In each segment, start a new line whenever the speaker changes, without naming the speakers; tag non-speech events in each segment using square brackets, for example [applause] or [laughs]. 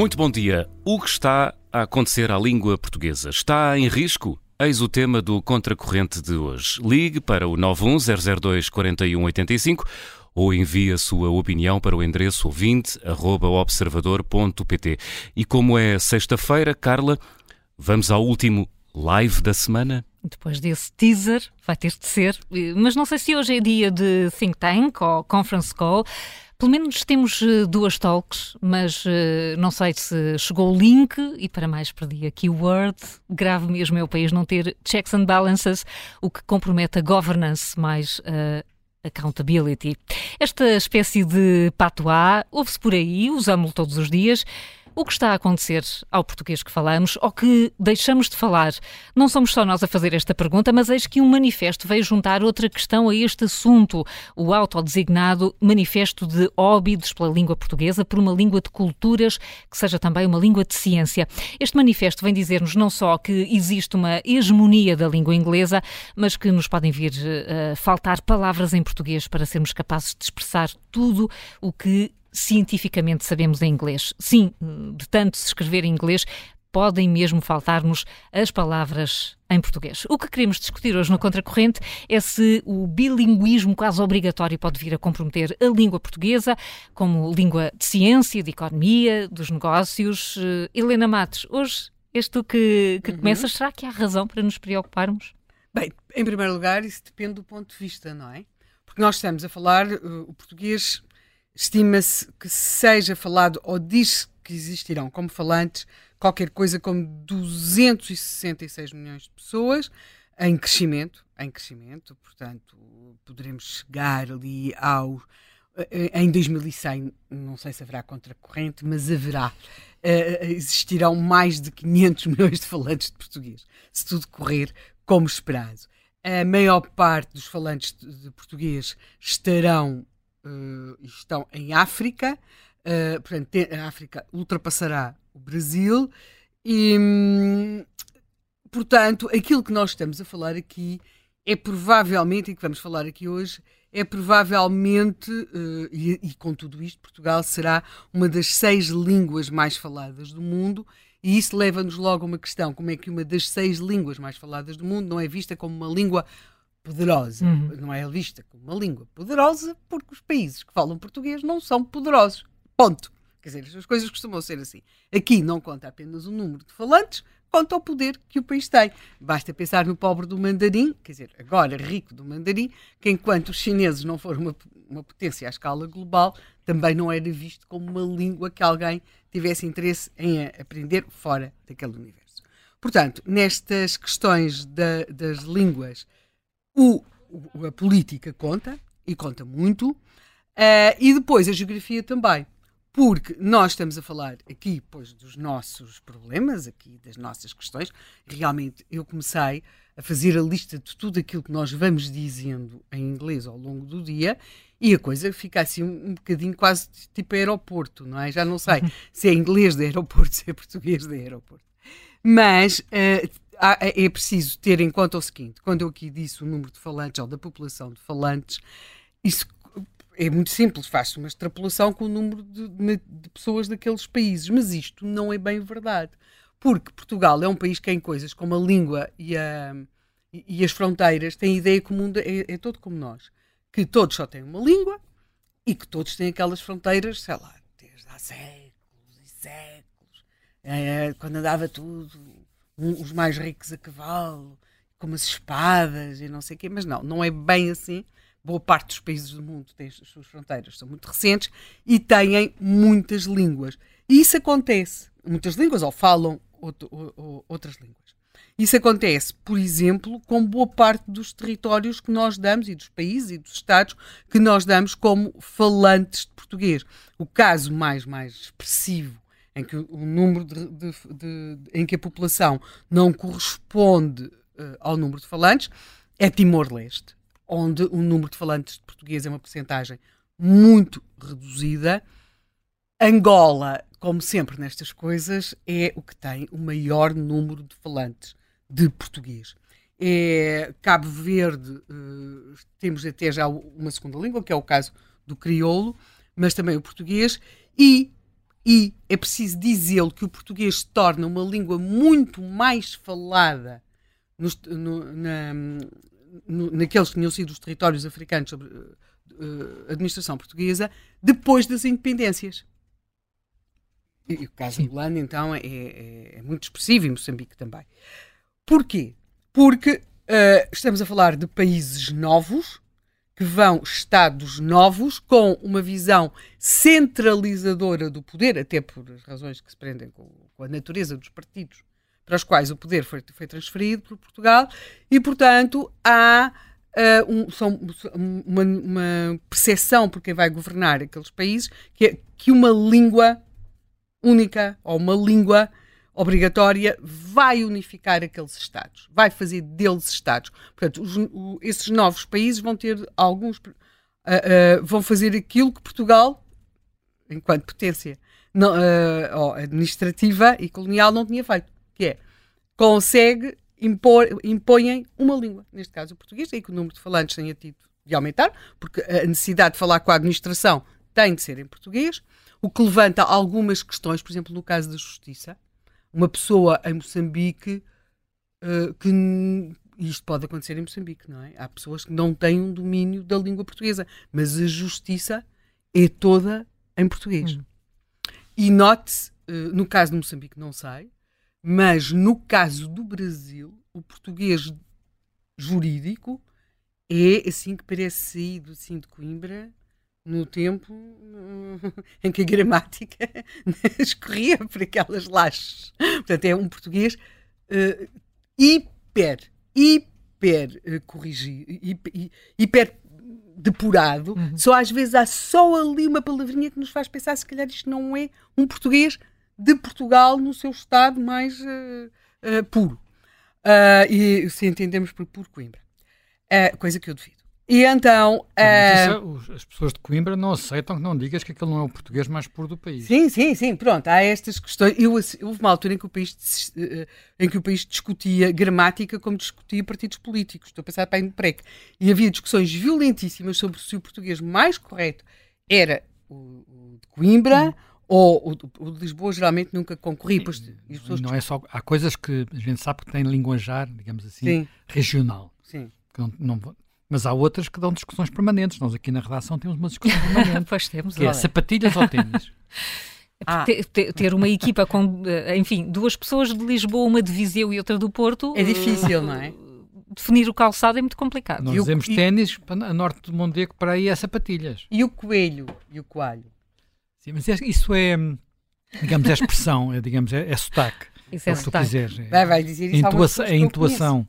Muito bom dia. O que está a acontecer à língua portuguesa? Está em risco? Eis o tema do Contracorrente de hoje. Ligue para o 910024185 ou envie a sua opinião para o endereço ouvinte.observador.pt. E como é sexta-feira, Carla, vamos ao último live da semana?
Depois desse teaser, vai ter de ser. Mas não sei se hoje é dia de think tank ou conference call. Pelo menos temos uh, duas talks, mas uh, não sei se chegou o link e para mais perdi a keyword. Grave mesmo é o país não ter checks and balances, o que compromete a governance mais uh, accountability. Esta espécie de patois ouve-se por aí, usamos-lo todos os dias. O que está a acontecer ao português que falamos ou que deixamos de falar? Não somos só nós a fazer esta pergunta, mas eis que um manifesto veio juntar outra questão a este assunto: o autodesignado Manifesto de Óbidos pela Língua Portuguesa por uma língua de culturas que seja também uma língua de ciência. Este manifesto vem dizer-nos não só que existe uma hegemonia da língua inglesa, mas que nos podem vir a uh, faltar palavras em português para sermos capazes de expressar tudo o que cientificamente sabemos em inglês. Sim, de tanto se escrever em inglês, podem mesmo faltar-nos as palavras em português. O que queremos discutir hoje no Contracorrente é se o bilinguismo quase obrigatório pode vir a comprometer a língua portuguesa como língua de ciência, de economia, dos negócios. Uh, Helena Matos, hoje és tu que, que uhum. começas. Será que há razão para nos preocuparmos?
Bem, em primeiro lugar, isso depende do ponto de vista, não é? Porque nós estamos a falar, uh, o português Estima-se que seja falado ou diz que existirão como falantes qualquer coisa como 266 milhões de pessoas em crescimento, em crescimento, portanto, poderemos chegar ali ao eh, em 2100, não sei se haverá contracorrente, mas haverá. Uh, existirão mais de 500 [laughs] milhões de falantes de português, se tudo correr como esperado. A maior parte dos falantes de português estarão uh, estão em África, uh, portanto, a África ultrapassará o Brasil e, hum, portanto, aquilo que nós estamos a falar aqui é provavelmente, e que vamos falar aqui hoje, é provavelmente, uh, e, e, com tudo isto, Portugal será uma das seis línguas mais faladas do mundo, e isso leva-nos logo a uma questão: como é que uma das seis línguas mais faladas do mundo não é vista como uma língua poderosa. Uhum. Não é vista como uma língua poderosa porque os países que falam português não são poderosos. Ponto. Quer dizer, as coisas costumam ser assim. Aqui não conta apenas o número de falantes, conta o poder que o país tem. Basta pensar no pobre do mandarim, quer dizer, agora rico do mandarim, que enquanto os chineses não foram uma, uma potência à escala global, também não era visto como uma língua que alguém tivesse interesse em aprender fora daquele universo. Portanto, nestas questões da, das línguas o, a política conta, e conta muito, uh, e depois a geografia também. Porque nós estamos a falar aqui, pois, dos nossos problemas, aqui das nossas questões. Realmente, eu comecei a fazer a lista de tudo aquilo que nós vamos dizendo em inglês ao longo do dia e a coisa fica assim um, um bocadinho quase tipo aeroporto, não é? Já não sei se é inglês de aeroporto, [laughs] se é português de aeroporto. Mas uh, é preciso ter em conta o seguinte: quando eu aqui disse o número de falantes ou da população de falantes, isso é muito simples, faz-se uma extrapolação com o número de, de, pessoas daqueles países, mas isto não é bem verdade, porque Portugal é um país que em coisas como a língua e, a, e as fronteiras tem ideia comum, de, é, é todo como nós, que todos só têm uma língua e que todos têm aquelas fronteiras, sei lá, desde há séculos e séculos, é, quando andava tudo os mais ricos a cavalo, com umas espadas e não sei o quê, mas não, não é bem assim. Boa parte dos países do mundo tem as suas fronteiras, são muito recentes e têm muitas línguas. E isso acontece, muitas línguas, ou falam outro, ou, outras línguas. Isso acontece, por exemplo, com boa parte dos territórios que nós damos, e dos países e dos estados que nós damos como falantes de português. O caso mais, mais expressivo em que o número de, de, de, em que a população não corresponde uh, ao número de falantes é Timor-Leste, onde o número de falantes de português é uma porcentagem muito reduzida. Angola, como sempre nestas coisas, é o que tem o maior número de falantes de português. É Cabo Verde, uh, temos até já uma segunda língua, que é o caso do crioulo, mas também o português, e e é preciso dizê-lo que o português se torna uma língua muito mais falada nos, no, na, no, naqueles que tinham sido os territórios africanos sobre uh, administração portuguesa depois das independências. E, e o caso angolano, então, é, é, é, muito expressivo, e Moçambique também. Porquê? Porque uh, estamos a falar de países novos, que vão Estados novos, com uma visão centralizadora do poder, até por razões que se prendem com, com a natureza dos partidos para os quais o poder foi, foi transferido por Portugal, e, portanto, há uh, um, são, uma, uma percepção por quem vai governar aqueles países que, é, que uma língua única ou uma língua obrigatória vai unificar aqueles Estados, vai fazer deles Estados. Portanto, os, o, esses novos países vão ter alguns. Uh, uh, vão fazer aquilo que Portugal, enquanto potência não, uh, administrativa e colonial, não tinha feito, que é consegue impor, impõem uma língua, neste caso o português, e que o número de falantes tenha tido de aumentar, porque a necessidade de falar com a administração tem de ser em português, o que levanta algumas questões, por exemplo, no caso da justiça, uma pessoa em Moçambique uh, que isto pode acontecer em Moçambique, não é? Há pessoas que não têm um domínio da língua portuguesa, mas a justiça é toda em português. Uhum. E note-se, uh, no caso de Moçambique, não sei, mas no caso do Brasil, o português jurídico é assim que parece saído assim de Coimbra no tempo [laughs] em que a gramática [laughs] escorria por aquelas lajes. Portanto, é um português uh, hiper, hiper uh, corrigido, hiper, hiper depurado. Uhum. Só às vezes há só ali uma palavrinha que nos faz pensar se calhar isto não é um português de Portugal no seu estado mais uh, puro. e se entendemos por puro Coimbra. coisa que eu devido. E então.
Não, uh... as pessoas de Coimbra não aceitam que não digas que aquele não é o português mais puro do país.
Sim, sim, sim. Pronto, há estas questões. Eu, houve uma altura em que, o país, eh, em que o país discutia gramática como discutia partidos políticos. Estou a pensar para a PREC. E havia discussões violentíssimas sobre se o português mais correto era o, o de Coimbra. Hum. Ou o, o, de Lisboa geralmente nunca concorria. Pois,
não é só, há coisas que a gente sabe que tem linguajar, digamos assim, sim. regional.
Sim.
Que não, não, mas há outras que dão discussões permanentes. Nós aqui na redação temos uma discussão permanente. [laughs]
pois temos,
que é sapatilhas ou ténis?
Ah. Ter, ter, uma equipa com, eh, enfim, duas pessoas de Lisboa, uma de Viseu e outra do Porto.
É difícil, não é?
Definir o calçado é muito complicado.
Nós dizemos e... ténis, a norte do Mondego, para aí é sapatilhas.
E o coelho? E o coalho?
Sim, mas é, isso é, digamos, é expressão, é, digamos, é, é sotaque.
Isso é, é sotaque.
É, vai, vai dizer isso
Intua a intuação.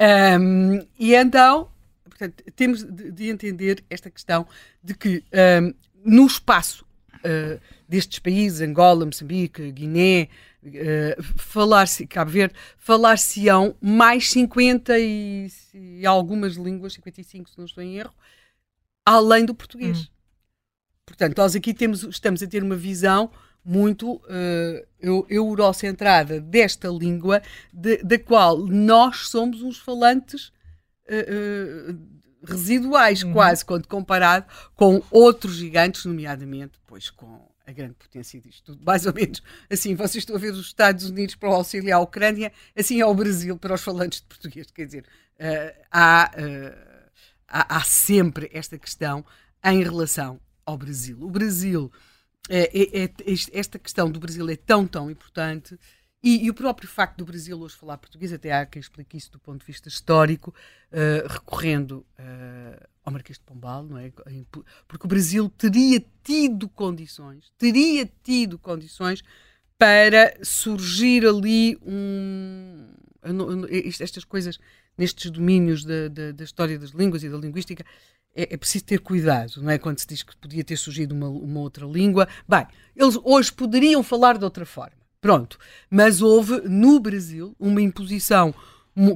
Um, e então, Portanto, temos de, de entender esta questão de que um, no espaço uh, destes países, Angola, Moçambique, Guiné, uh, falar-se, Cabo Verde, falar-se-ão mais 50 e, e, algumas línguas, 55 se não estou em erro, além do português. Hum. Portanto, nós aqui temos, estamos a ter uma visão muito uh, eurocentrada desta língua, de, da qual nós somos os falantes residuais, uhum. quase, quando comparado com outros gigantes, nomeadamente, pois, com a grande potência disto tudo. Mais ou menos assim, vocês estão a ver os Estados Unidos para o auxílio à Ucrânia, assim é o Brasil para os falantes de português. Quer dizer, uh, há, uh, há, há, sempre esta questão em relação ao Brasil. O Brasil, é, é, é, esta questão do Brasil é tão, tão importante e, e, o próprio facto do Brasil hoje falar português, até há quem explique isso do ponto de vista histórico, uh, recorrendo uh, ao Marquês de Pombal, não é? Porque o Brasil teria tido condições, teria tido condições para surgir ali um. Estas coisas, nestes domínios da, da, da história das línguas e da linguística, é, é, preciso ter cuidado, não é? Quando se diz que podia ter surgido uma, uma outra língua. Bem, eles hoje poderiam falar de outra forma Pronto. Mas houve no Brasil uma imposição,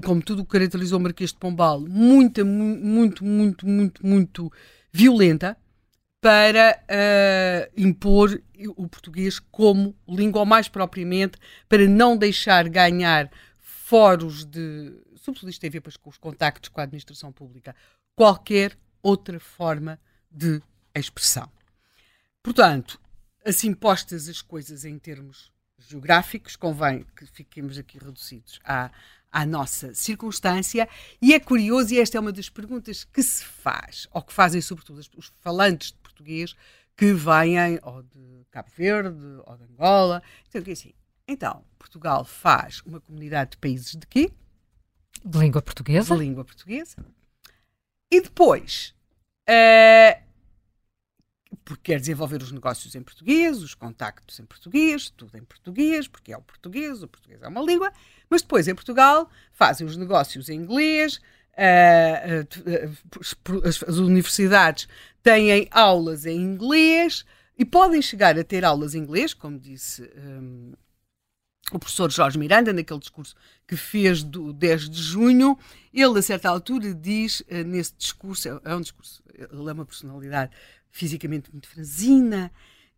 como tudo o que caracterizou o Marquês de Pombal, muito, muito, muito, muito, muito violenta para uh, impor o português como língua, ou mais propriamente, para não deixar ganhar fóruns de. Sobretudo isto tem a ver com os contactos com a administração pública, qualquer outra forma de expressão. Portanto, assim postas as coisas em termos geográficos, convém que fiquemos aqui reduzidos à, à nossa circunstância. E é curioso, e esta é uma das perguntas que se faz, ou que fazem sobretudo os falantes de português que vêm ou de Cabo Verde ou de Angola. Então, que assim, então, Portugal faz uma comunidade de países de quê?
De língua portuguesa.
De língua portuguesa. E depois, uh, porque quer desenvolver os negócios em português, os contactos em português, tudo em português, porque é o português, o português é uma língua, mas depois em Portugal fazem os negócios em inglês, uh, uh, as, as, universidades têm aulas em inglês e podem chegar a ter aulas em inglês, como disse um, o professor Jorge Miranda, naquele discurso que fez do 10 de junho, ele a certa altura diz uh, nesse discurso, é, é um discurso, ele é uma personalidade fisicamente muito franzina,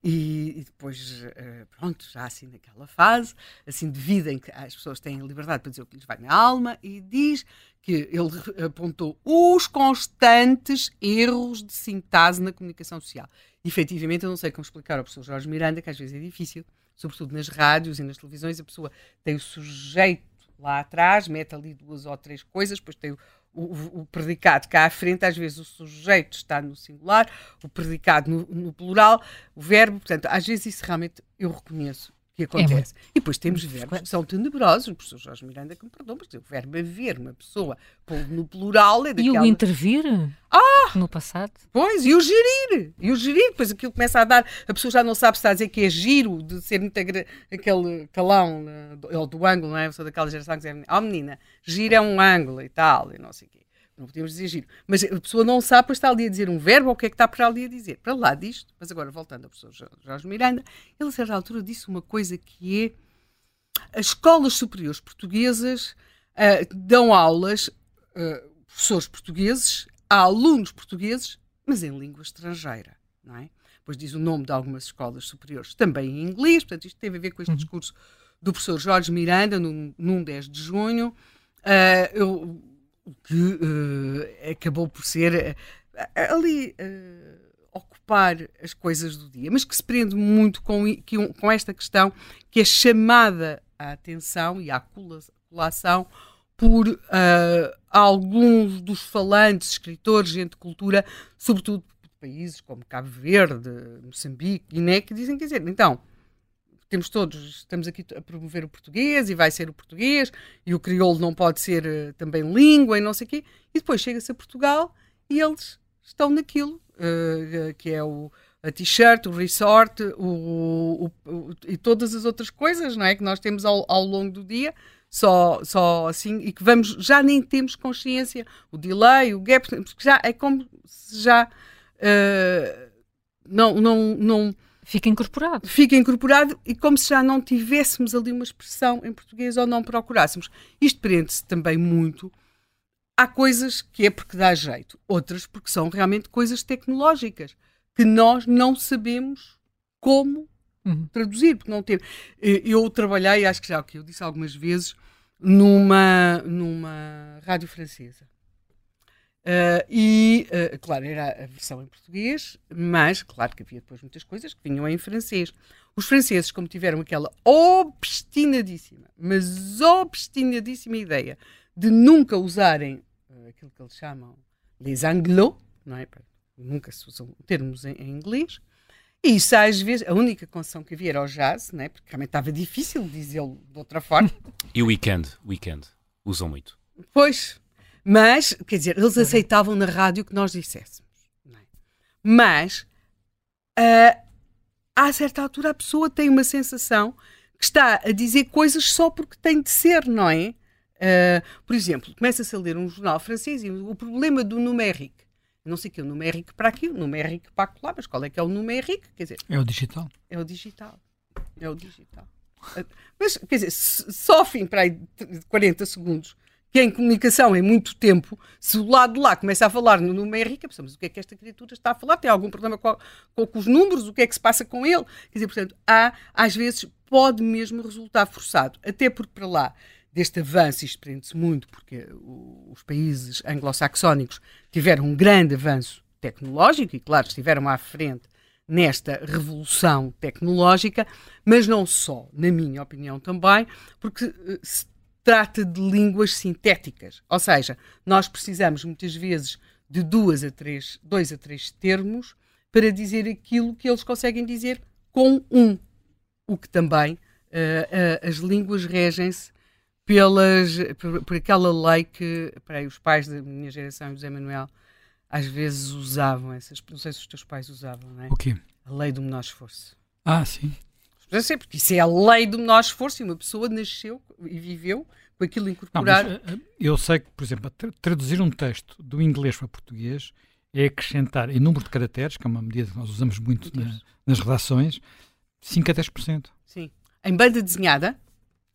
e, e, depois, uh, pronto, já assim naquela fase, assim de vida em que as pessoas têm liberdade para dizer o que lhes vai na alma, e diz que ele apontou os constantes erros de sintase na comunicação social. E, efetivamente, eu não sei como explicar ao professor Jorge Miranda, que às vezes é difícil, sobretudo nas rádios e nas televisões, a pessoa tem o sujeito lá atrás, mete ali duas ou três coisas, depois tem o, o, o, predicado cá à frente, às vezes o sujeito está no singular, o predicado no, no plural, o verbo, portanto, às vezes isso realmente eu reconheço que acontece. É e depois temos verbos que são tenebrosos. O professor Jorge Miranda que me perdoa, mas o verbo haver uma pessoa no plural é daquela...
E o intervir?
Ah!
No passado?
Pois, e o gerir. E o gerir, depois aquilo começa a dar... A pessoa já não sabe se está a dizer que é giro, de ser muito aquele calão, ou do ângulo, não é? Eu sou daquela geração que diz, oh menina, giro é um ângulo e tal, e não sei o quê. Não podemos dizer giro. Mas a pessoa não sabe, pois está ali a dizer um verbo ou o que é que está para ali a dizer. Para lá disto, mas agora voltando ao professor Jorge Miranda, ele a certa altura disse uma coisa que é as escolas superiores portuguesas uh, dão aulas, uh, professores portugueses, a alunos portugueses, mas em língua estrangeira, não é? Depois diz o nome de algumas escolas superiores, também em inglês, portanto isto teve a ver com este uhum. discurso do professor Jorge Miranda, num, num 10 de junho. Uh, eu que uh, acabou por ser uh, ali uh, ocupar as coisas do dia, mas que se prende muito com, que, com esta questão que é chamada a atenção e a colação por alguns dos falantes, escritores, gente de cultura, sobretudo de países como Cabo Verde, Moçambique, Guiné, que dizem, quer dizer, então, temos todos, estamos aqui a promover o português e vai ser o português e o crioulo não pode ser uh, também língua e não sei o quê. E depois chega-se a Portugal e eles estão naquilo, uh, que é o, a t-shirt, o resort o, o, o, e todas as outras coisas não é? que nós temos ao, ao longo do dia. Só, só assim, e que vamos, já nem temos consciência, o delay, o gap, já é como se já uh, não, não, não,
Fica incorporado.
Fica incorporado e como se já não tivéssemos ali uma expressão em português ou não procurássemos. Isto prende-se também muito. Há coisas que é porque dá jeito, outras porque são realmente coisas tecnológicas que nós não sabemos como uhum. traduzir, porque não temos. Eu trabalhei, acho que já o que eu disse algumas vezes, numa, numa rádio francesa. Uh, e, uh, claro, era a versão em português, mas, claro que havia depois muitas coisas que vinham em francês. Os franceses, como tiveram aquela obstinadíssima, mas obstinadíssima ideia de nunca usarem uh, aquilo que eles chamam les anglo, não é? Nunca se usam termos em, em inglês. E isso, às vezes, a única concessão que havia era o jazz, né? porque realmente estava difícil dizê-lo de outra forma.
e o weekend? Weekend. Usam muito.
Pois, mas, quer dizer, eles aceitavam na rádio que nós disséssemos. É? Mas, uh, a certa altura, a pessoa tem uma sensação que está a dizer coisas só porque tem de ser, não é? Uh, por exemplo, começa-se a ler um jornal francês e o problema do numérique. Não sei o que é o numérico para aqui, o numérico para lá, mas qual é que é o numérico? Quer dizer,
é o digital.
É o digital. É o digital. Mas, quer dizer, só fim para aí 40 segundos que em comunicação em muito tempo, se o lado de lá começa a falar no numérico, pensamos o que é que esta criatura está a falar, tem algum problema com, com, os números, o que é que se passa com ele. Quer dizer, portanto, há, às vezes, pode mesmo resultar forçado, até porque para lá deste avanço, isto prende-se muito, porque os países anglo-saxónicos tiveram um grande avanço tecnológico e, claro, estiveram à frente nesta revolução tecnológica, mas não só, na minha opinião também, porque uh, se trata de línguas sintéticas, ou seja, nós precisamos muitas vezes de duas a três, dois a três termos para dizer aquilo que eles conseguem dizer com um, o que também uh, uh, as línguas regem-se pelas por, por, aquela lei que peraí, os pais da minha geração, José Manuel, às vezes usavam essas, não sei se os teus pais usavam, não é?
O quê?
A lei do menor esforço.
Ah, sim.
Já sei, porque isso é a lei do menor esforço e uma pessoa nasceu e viveu com aquilo incorporado. Não, mas,
eh, eu sei que, por exemplo, traduzir um texto do inglês para português é acrescentar em número de caracteres, que é uma medida que nós usamos muito na, nas redações, 5 a 10%.
Sim. Em banda desenhada,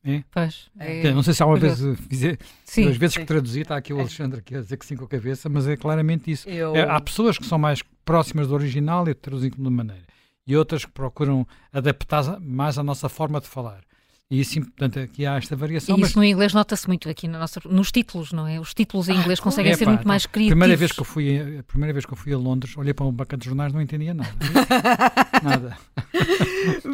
é? Pois. É... Não sei se há uma vez fizer, sim, duas vezes sim. que traduzi, está aqui o é. Alexandre aqui a dizer que sim com a cabeça, mas é claramente isso. Eu... É, há pessoas que são mais próximas do original e traduzem de uma maneira, e outras que procuram adaptar mais à nossa forma de falar. E assim, portanto, aqui há esta variação.
E isso mas... no inglês nota-se muito aqui na nossa, nos títulos, não é? Os títulos em ah, inglês ah, conseguem é, ser pá, muito mais criativos.
Primeira vez que eu fui, a primeira vez que eu fui a Londres, olhei para um banco de jornais não entendia nada. [laughs] nada.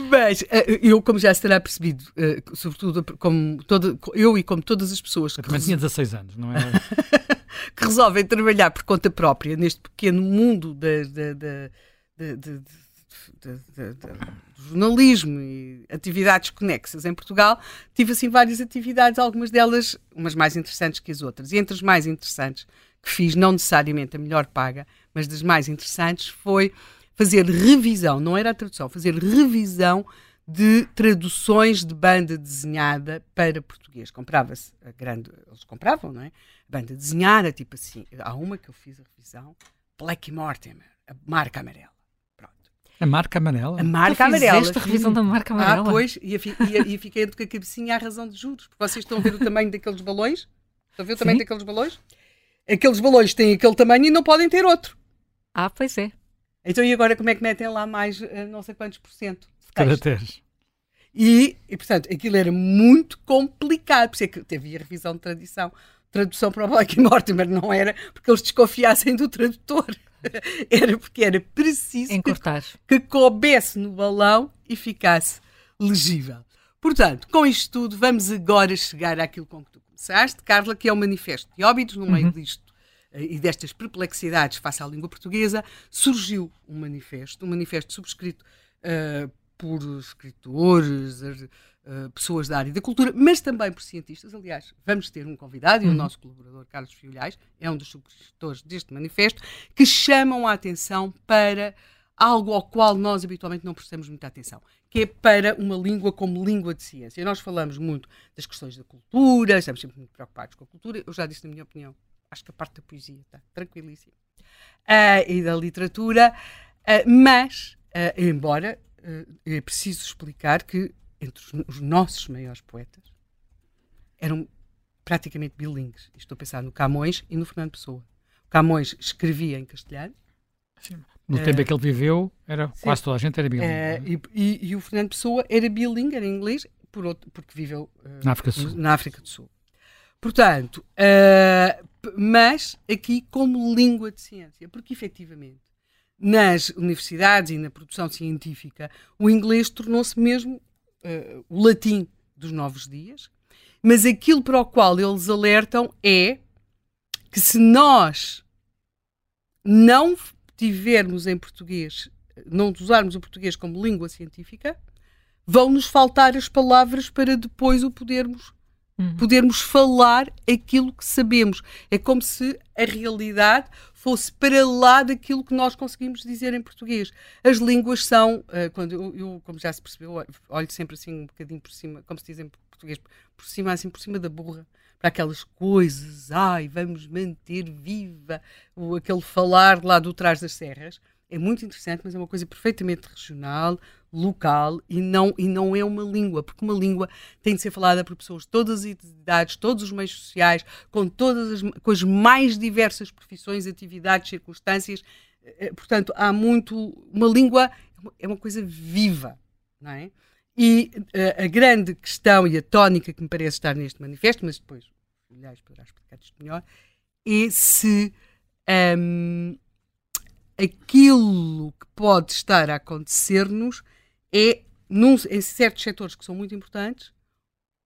Mas eh, eu, como já se terá percebido, eh, sobretudo como toda, eu e como todas as pessoas
que. Também tinha 16 anos, não é? [laughs]
que resolvem trabalhar por conta própria neste pequeno mundo da, da, da, de, jornalismo e atividades conexas em Portugal, tive assim várias atividades, algumas delas umas mais interessantes que as outras. E entre as mais interessantes que fiz, não necessariamente a melhor paga, mas das mais interessantes, foi fazer revisão, não era a tradução, fazer revisão de traduções de banda desenhada para português. Comprava-se a grande, eles compravam, não é? Banda desenhada, tipo assim, há uma que eu fiz a revisão, Black Mortimer, a marca amarela.
A marca amarela?
A marca amarela.
esta revisão da marca amarela?
Ah, pois, e, e, e fiquei com a cabecinha à razão de juros, porque vocês estão a ver o tamanho daqueles balões? Estão a ver o tamanho Sim. daqueles balões? Aqueles balões têm aquele tamanho e não podem ter outro.
Ah, pois é.
Então e agora como é que metem lá mais uh, não sei quantos por cento
caracteres?
E, e, portanto, aquilo era muito complicado, por isso é que teve a revisão de tradição. Tradução para o Black Mortimer não era porque eles desconfiassem do tradutor. [laughs] era porque era preciso que, que coubesse no balão e ficasse legível. Portanto, com isto tudo, vamos agora chegar àquilo com que tu começaste, Carla, que é o manifesto de óbitos. No meio uhum. disto uh, e destas perplexidades face à língua portuguesa, surgiu um manifesto, um manifesto subscrito uh, por escritores, uh, pessoas da área da cultura, mas também por cientistas. Aliás, vamos ter um convidado, uhum. e o uhum. nosso colaborador Carlos Fiolhais é um dos subscritores deste manifesto, que chamam a atenção para algo ao qual nós habitualmente não prestamos muita atenção, que é para uma língua como língua de ciência. Nós falamos muito das questões da cultura, estamos sempre muito preocupados com a cultura. Eu já disse, na minha opinião, acho que a parte da poesia está tranquilíssima. Uh, e da literatura, uh, mas, uh, embora é preciso explicar que entre os, os nossos maiores poetas eram praticamente bilingues. Estou a pensar no Camões e no Fernando Pessoa. O Camões escrevia em castelhano.
Sim. No uh, tempo em que ele viveu, era, sim. quase toda a gente era bilingue.
Uh, e, e, e, o Fernando Pessoa era bilingue, era inglês, por outro, porque viveu
uh, na, África do Sul.
na África do Sul. Portanto, mas aqui como língua de ciência, porque efetivamente nas universidades e na produção científica o inglês tornou-se mesmo uh, o latim dos novos dias, mas aquilo para o qual eles alertam é que se nós não tivermos em português, não usarmos o português como língua científica, vão-nos faltar as palavras para depois o podermos uhum. podermos falar aquilo que sabemos. É como se a realidade fosse para lá daquilo que nós conseguimos dizer em português. As línguas são, uh, quando eu, eu, como já se percebeu, olho sempre assim um bocadinho por cima, como se diz em português, por cima, assim, por cima da burra, para aquelas coisas, ai, vamos manter viva o, aquele falar lá do trás das serras. É muito interessante, mas é uma coisa perfeitamente regional, local e não, e não é uma língua, porque uma língua tem de ser falada por pessoas de todas as idades, todos os meios sociais, com todas as, com as mais diversas profissões, atividades, circunstâncias. Eh, eh, portanto, há muito. Uma língua é uma coisa viva, não é? E uh, a grande questão e a tónica que me parece estar neste manifesto, mas depois, aliás, poderá explicar isto melhor, é se um, aquilo que pode estar a acontecer-nos é, num, em certos setores que são muito importantes,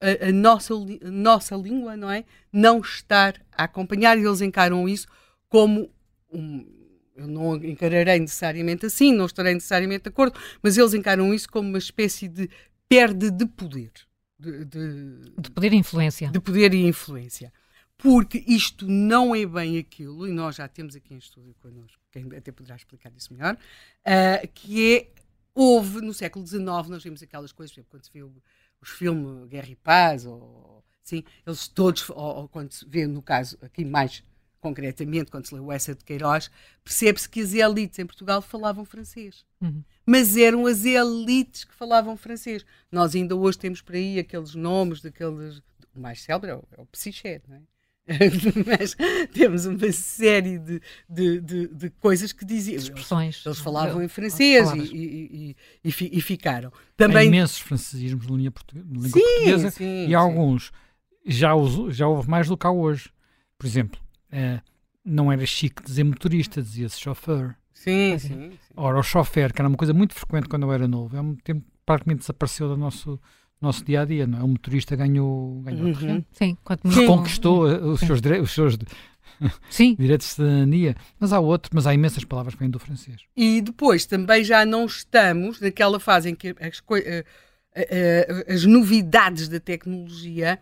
a, a, nossa, a nossa língua, não é? Não estar a acompanhar e eles encaram isso como um, eu não encararei necessariamente assim, não estarei necessariamente de acordo, mas eles encaram isso como uma espécie de perda de poder.
De, de, de poder e influência.
De poder e influência. Porque isto não é bem aquilo, e nós já temos aqui em estúdio connosco, quem até poderá explicar isso melhor, uh, que é, houve no século XIX, nós vimos aquelas coisas, exemplo, quando se viu os filmes Guerra e Paz, ou, sim, eles todos, ou, ou quando se vê, no caso, aqui mais concretamente, quando se lê o Essa de Queiroz, percebe-se que as elites em Portugal falavam francês. Uhum. Mas eram as elites que falavam francês. Nós ainda hoje temos por aí aqueles nomes daqueles. O mais célebre é o, é o Psiché, não é? [laughs] mas temos uma série de, de, de, de coisas que diziam.
Expressões.
Eles, eles falavam em francês e, e, e, e, ficaram. Também...
Há imensos francesismos de língua, portuguesa, língua sim, portuguesa sim, e sim. alguns já, já houve mais do que há hoje. Por exemplo, uh, não era chique dizer motorista, dizia-se chauffeur.
Sim, sim, sim.
Ora, o chofer, que era uma coisa muito frequente quando eu era novo, é um tempo praticamente desapareceu do nosso, nosso dia a dia, não é? O motorista ganhou, ganhou uhum.
Sim, quanto
conquistou eh, os seus, os seus Sim. [laughs] direitos de cidadania, mas há outros, mas há imensas palavras que vêm do francês.
E depois também já não estamos naquela fase em que as, uh, as novidades da tecnologia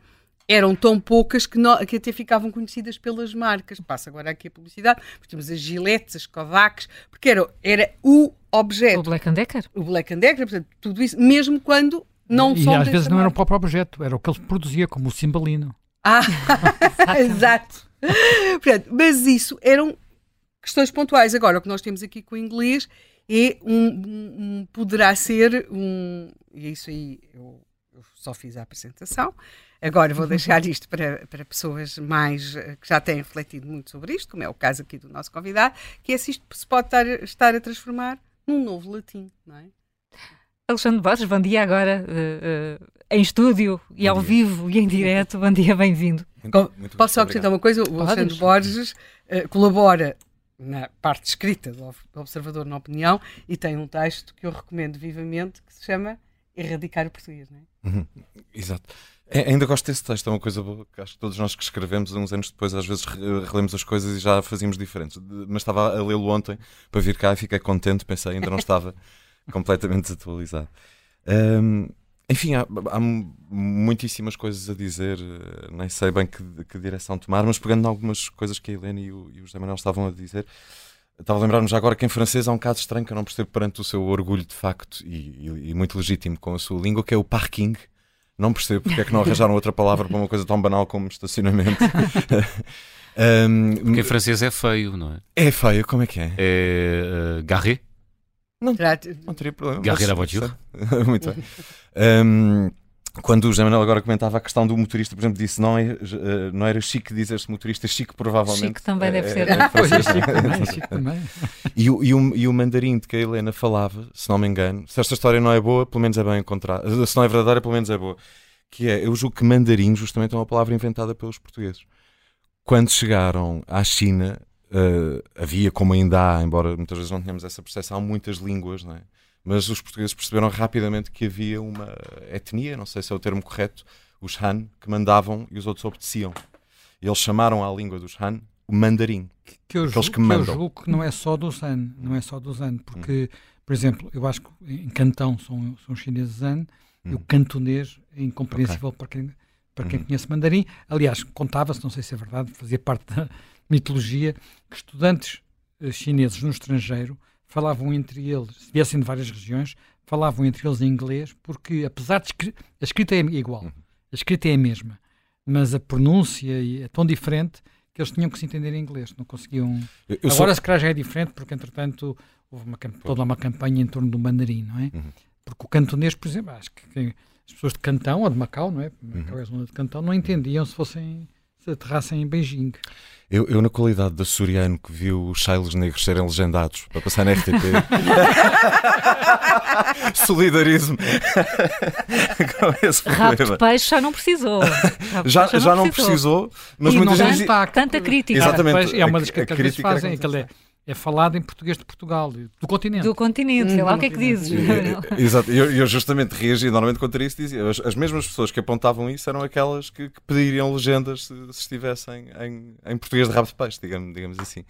eram tão poucas que, no, que, até ficavam conhecidas pelas marcas. Passa agora aqui a publicidade, temos as giletes, as Kovacs, porque era, era o objeto. O
Black Decker.
O Black Decker, portanto, tudo isso, mesmo quando não
e, às vezes não era o próprio objeto, era o que ele produzia, como o cimbalino.
Ah, [laughs] exato. portanto, mas isso eram questões pontuais. Agora, o que nós temos aqui com o inglês é um, um, um poderá ser um. E isso aí eu, eu só fiz a apresentação Agora vou deixar isto para, para pessoas mais eh, que já têm refletido muito sobre isto, como é o caso aqui do nosso convidado, que é se isto se pode estar, estar a transformar num novo latim, não é?
Alexandre Borges, bom dia agora uh, uh, em estúdio e ao vivo e em direto. Bom dia, bem-vindo.
Posso só acrescentar uma coisa? O Alexandre Borges uh, colabora na parte escrita do Observador na Opinião e tem um texto que eu recomendo vivamente que se chama Erradicar o Português, não é?
Uhum. Exato. É, ainda gosto desse texto, é uma coisa boa que acho que todos nós que escrevemos, uns anos depois, às vezes relemos as coisas e já fazíamos diferentes. Mas estava a lê-lo ontem para vir cá e fiquei contente, pensei, ainda não estava [laughs] completamente desatualizado. Um, enfim, há, há, muitíssimas coisas a dizer, eh, nem sei bem que, que, direção tomar, mas pegando em algumas coisas que a Helena e o, e o José Manuel estavam a dizer, estava a lembrar-me já agora que em francês há um caso estranho que eu não percebo perante o seu orgulho de facto e, e, e muito legítimo com a sua língua, que é o parking não percebo porque é que não arranjaram outra palavra para uma coisa tão banal como estacionamento. [laughs]
um, porque em francês é feio, não é?
É feio, como é que é?
É uh.
Não, não teria problema.
La [laughs] voiture.
Muito bem. Um, quando o José Manuel agora comentava a questão do motorista, por exemplo, disse não, é, não era chique dizer-se motorista, chique provavelmente.
Chique também é, deve ser.
É, é, chique também.
E, o, e, o, e o mandarim de que a Helena falava, se não me engano, se esta história não é boa, pelo menos é bem encontrada. Se não é verdadeira, pelo menos é boa. Que é, eu julgo que mandarim justamente é uma palavra inventada pelos portugueses. Quando chegaram à China, uh, havia, como ainda há, embora muitas vezes não tenhamos essa percepção, muitas línguas, não é? mas os portugueses perceberam rapidamente que havia uma etnia, não sei se é o termo correto, os Han, que mandavam e os outros obedeciam. Eles chamaram à língua dos Han o mandarim.
Que, que eu, julgo, que, que eu julgo que não é só dos Han, não é só dos Han, porque, hum. por exemplo, eu acho que em Cantão são, são chineses Han e o hum. cantonês é incompreensível okay. para quem, para quem hum. conhece mandarim. Aliás, contava-se, não sei se é verdade, fazia parte da [laughs] mitologia, que estudantes eh, chineses no estrangeiro falavam entre eles, se viessem de várias regiões, falavam entre eles em inglês, porque apesar de a escrita é igual, uhum. a escrita é a mesma, mas a pronúncia é tão diferente que eles tinham que se entender em inglês, não conseguiam. Eu Agora, sou... se calhar, já é diferente, porque entretanto houve uma, toda uma campanha em torno do mandarim, não é? Uhum. Porque o cantonês, por exemplo, acho que as pessoas de Cantão ou de Macau, não é? Macau é zona de Cantão, não entendiam se fossem se aterrassem em Beijing.
Eu, eu, na qualidade de açoriano que viu os Shailos negros serem legendados para passar na RTP, [laughs] solidarismo [laughs]
com esse problema. [laughs] Rabo de peixe já não precisou.
Já, já, não precisou, mas
e
muitas
vezes. Tanta crítica.
Exatamente.
É uma das que às vezes fazem, aquele é é falado em português de Portugal, do continente.
Do continente, sei lá o que é que dizes.
Exato, eu, eu justamente reagi normalmente contra isso dizia, as, as, mesmas pessoas que apontavam isso eram aquelas que, que pediriam legendas se, se estivessem em, em, português de rabo de peixe, digamos, digamos assim.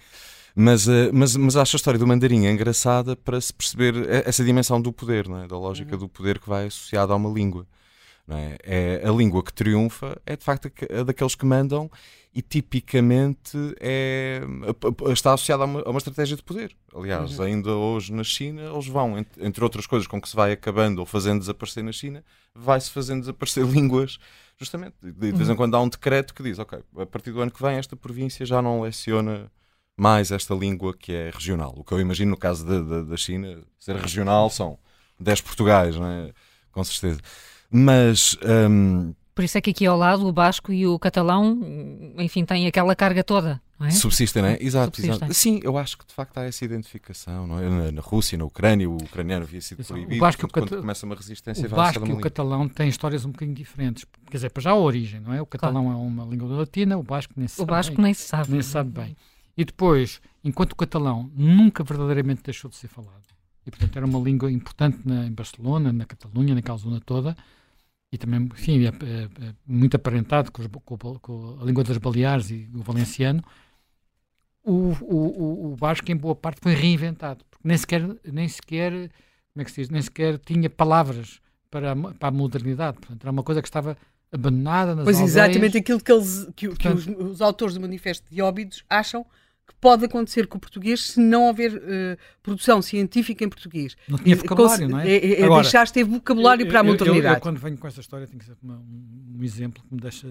Mas, uh, mas, mas acho a história do mandarim engraçada para se perceber essa dimensão do poder, não é? da lógica uhum. do poder que vai associada a uma língua. Não é? é a língua que triunfa é de facto a daqueles que mandam e tipicamente é, está associada a uma, a uma estratégia de poder. Aliás, uhum. ainda hoje na China, eles vão, entre, entre outras coisas com que se vai acabando ou fazendo desaparecer na China, vai-se fazendo desaparecer [laughs] línguas, justamente. De, de vez em uhum. quando há um decreto que diz: ok, a partir do ano que vem, esta província já não leciona mais esta língua que é regional. O que eu imagino no caso da, da, da China, ser regional são 10 Portugais, não é? com certeza. Mas. Um,
por isso é que aqui ao lado o basco e o catalão, enfim, têm aquela carga toda. Não é?
Subsistem, não é? Exato, Subsistem. exato. Sim, eu acho que de facto há essa identificação, não é? Na, na Rússia, na Ucrânia, o ucraniano havia sido proibido. O basco, portanto, quando começa uma resistência,
o basco e o catalão têm histórias um bocadinho diferentes. Quer dizer, para já a origem, não é? O catalão claro. é uma língua latina, o basco nem se sabe.
O basco
bem,
nem se sabe.
Nem se sabe bem. E depois, enquanto o catalão nunca verdadeiramente deixou de ser falado, e portanto era uma língua importante na, em Barcelona, na Catalunha, naquela zona toda, e também, enfim, é, é, é muito aparentado com, com, com, a língua das Baleares e o valenciano, o, o, o, basco em boa parte foi reinventado, porque nem sequer, nem sequer, como é que se diz, nem sequer tinha palavras para a, para a modernidade, portanto era uma coisa que estava abandonada nas
Pois
aldeias.
exatamente aquilo que, eles, que, portanto, que os, os, autores do Manifesto de Óbidos acham que pode acontecer com o português se não houver uh, produção científica em português.
Não tinha vocabulário, não é?
É, é Agora, deixar de ter vocabulário eu, para a modernidade.
Eu, eu, quando venho com essa história, tenho que ser uma, um, um, exemplo que me deixa.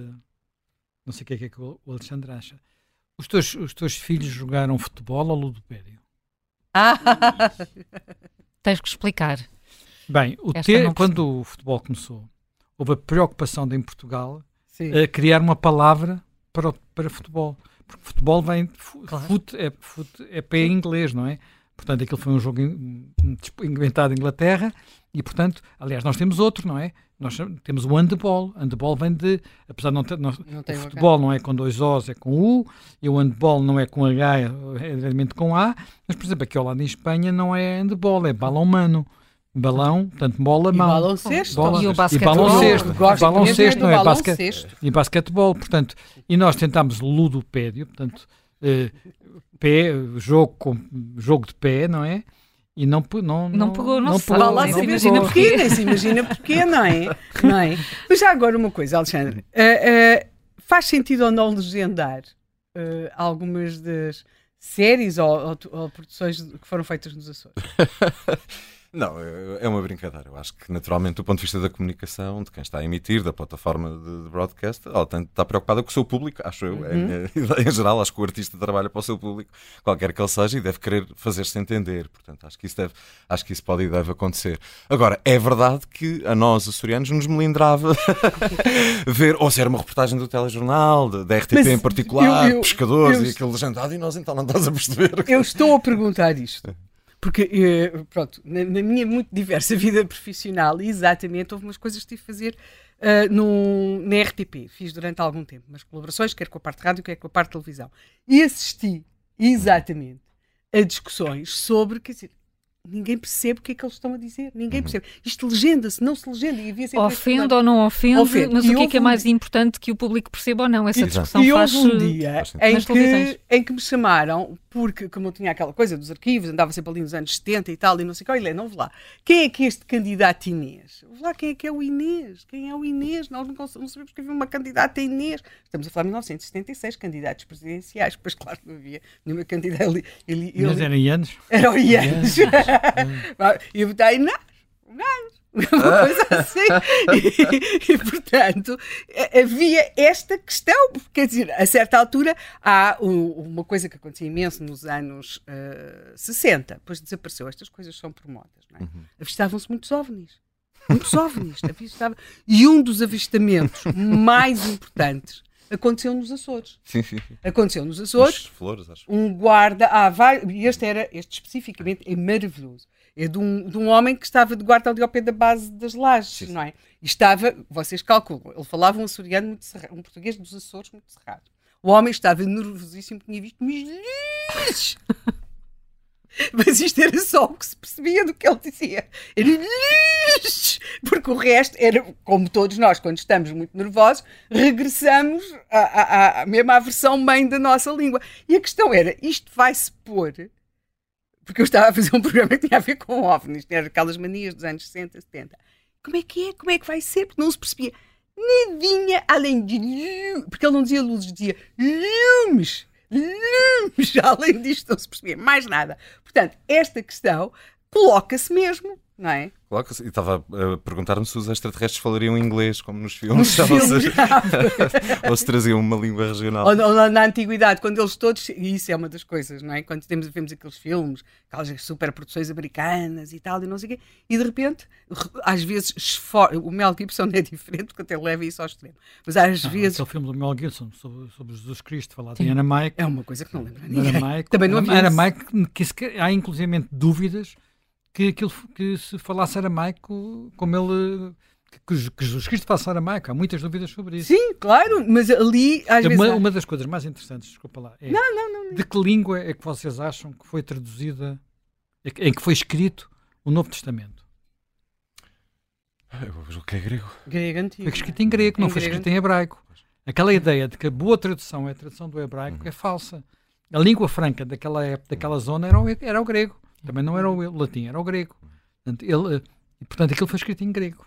Não sei o que é que, é que o Alexandre acha. Os teus, os teus filhos jogaram futebol ou ludopédio?
Ah! [laughs] Tens que explicar.
Bem, o ter, quando o futebol começou, houve a preocupação de, em Portugal a criar uma palavra para, para futebol. Porque futebol vem. Claro. Foot é, é pé em inglês, não é? Portanto, aquilo foi um jogo inventado em Inglaterra e, portanto, aliás, nós temos outro, não é? Nós temos o handball. Handball vem de. Apesar de não ter. Não, não o futebol não é com dois O's, é com U, e o handball não é com H, é realmente com A. Mas, por exemplo, aqui ao lado em Espanha não é handball, é balão humano balão, portanto bola, mão.
E balão-cesto.
Bola,
e
o basquetebol. E
balão-cesto. Balão-cesto, não é? Basque, e basquetebol, portanto. E nós tentámos ludopédio, portanto, eh, pé, jogo, com, jogo de pé, não é? E não, não,
não, não pegou, não, não
pegou. Lá, se imagina porquê, nem se imagina porquê, não é? [laughs] não é? Mas já agora uma coisa, Alexandre. Uh, uh, faz sentido ou não legendar uh, algumas das séries ou, ou, ou produções que foram feitas nos Açores? [laughs]
Não, é uma brincadeira. Eu acho que, naturalmente, do ponto de vista da comunicação, de quem está a emitir, da plataforma de, de broadcast, ela tem, está preocupada com o seu público, acho eu. Uhum. [laughs] Em, em, geral, acho que o artista trabalha para o seu público, qualquer que ele seja, e deve querer fazer-se entender. Portanto, acho que isso, deve, acho que isso pode e deve acontecer. Agora, é verdade que a nós, açorianos, nos melindrava [laughs] ver, ou se era uma reportagem do telejornal, da RTP Mas em particular, eu, eu, pescadores eu, e aquele legendado, e nós então não estás a perceber.
Eu estou a perguntar isto. Porque, eh, pronto, na, na, minha muito diversa [laughs] vida profissional, exatamente, houve umas coisas que tive de fazer uh, no, na RTP. Fiz durante algum tempo umas colaborações, quer com a parte rádio, quer com a parte televisão. E assisti, exatamente, a discussões sobre, quer dizer, ninguém percebe o que é que eles estão a dizer. Ninguém uhum. percebe. Isto legenda-se, não se legenda. E havia
ofende ou não ofende, ofende. mas e o que é que é mais importante que o público perceba ou não? Essa discussão
e
faz
houve um dia em que, em que me chamaram, porque como eu tinha aquela coisa dos arquivos, andava sempre ali nos anos 70 e tal, e não sei qual, Helena, vamos lá. Quem é que é este candidato Inês? Vamos lá, quem é que é o Inês? Quem é o Inês? Nós não, não sabemos que havia uma candidata Inês. Estamos a falar de 1976, candidatos presidenciais, pois claro não havia nenhuma candidata. Ele, ele,
mas eram Ianes?
Eram Ianes. E eu botei, não, não. Uma coisa assim. e, e, portanto, havia esta questão, quer dizer, a certa altura há uma coisa que acontecia imenso nos anos uh, 60, depois desapareceu. Estas coisas são não é? Uhum. Avistavam-se muitos ovnis. Muitos ovnis. Avistava... E um dos avistamentos mais importantes aconteceu nos Açores.
Sim, sim.
Aconteceu nos Açores.
Flores, acho.
Um guarda. Ah, vai, este era, este especificamente é maravilhoso é de um, de um homem que estava de guarda ali ao pé da base das lajes, Sim. não é? E estava, vocês calculam, ele falava um açoriano muito cerrado, um português dos Açores muito cerrado. O homem estava nervosíssimo, tinha visto milhões [laughs] [laughs] mas isto era só o que se percebia do que ele dizia. Era porque o resto era, como todos nós, quando estamos muito nervosos, regressamos à, à, à mesma à versão mãe da nossa língua. E a questão era: isto vai-se pôr porque eu estava a fazer um programa que tinha a ver com OVNIs, tinha aquelas manias dos anos 60, 70. Como é que é? Como é que vai ser? Porque não se percebia nadinha além de. Porque ele não dizia luzes, dizia lumes. Lumes. [laughs] Além disto, não se percebia mais nada. Portanto, esta questão coloca-se mesmo não é?
Claro que, e estava a perguntar-me se os extraterrestres falariam inglês, como nos filmes, nos filmes ou, [laughs] se, ou se traziam uma língua regional.
Ou, ou, na antiguidade, quando eles todos, e isso é uma das coisas, não é? Quando temos, vemos aqueles filmes, aquelas superproduções americanas e tal, e não sei o quê, e de repente, às vezes, esfor... o Mel Gibson é diferente, porque até leva isso ao extremo, mas às
não,
vezes...
Aquele filme do Mel Gibson sobre, sobre Jesus Cristo, falado Sim. em Aramaico.
É uma coisa que não ninguém.
Aramaico, Também não havia Aramaico, que, que há inclusive dúvidas que aquilo que se falasse aramaico como ele que, que Jesus Cristo falasse aramaico, há muitas dúvidas sobre isso.
Sim, claro, mas ali às
uma,
vezes...
uma das coisas mais interessantes, desculpa lá, é
não, não, não,
de que língua é que vocês acham que foi traduzida, em que foi escrito o Novo Testamento?
O que é grego?
Grego antigo.
Foi escrito em grego, em não foi escrito em hebraico. Aquela ideia de que a boa tradução é a tradução do hebraico uhum. é falsa. A língua franca daquela época, daquela zona era o, era o grego. Também não era o latim, era o grego. Portanto, ele, eh, e, portanto aquilo foi escrito em grego.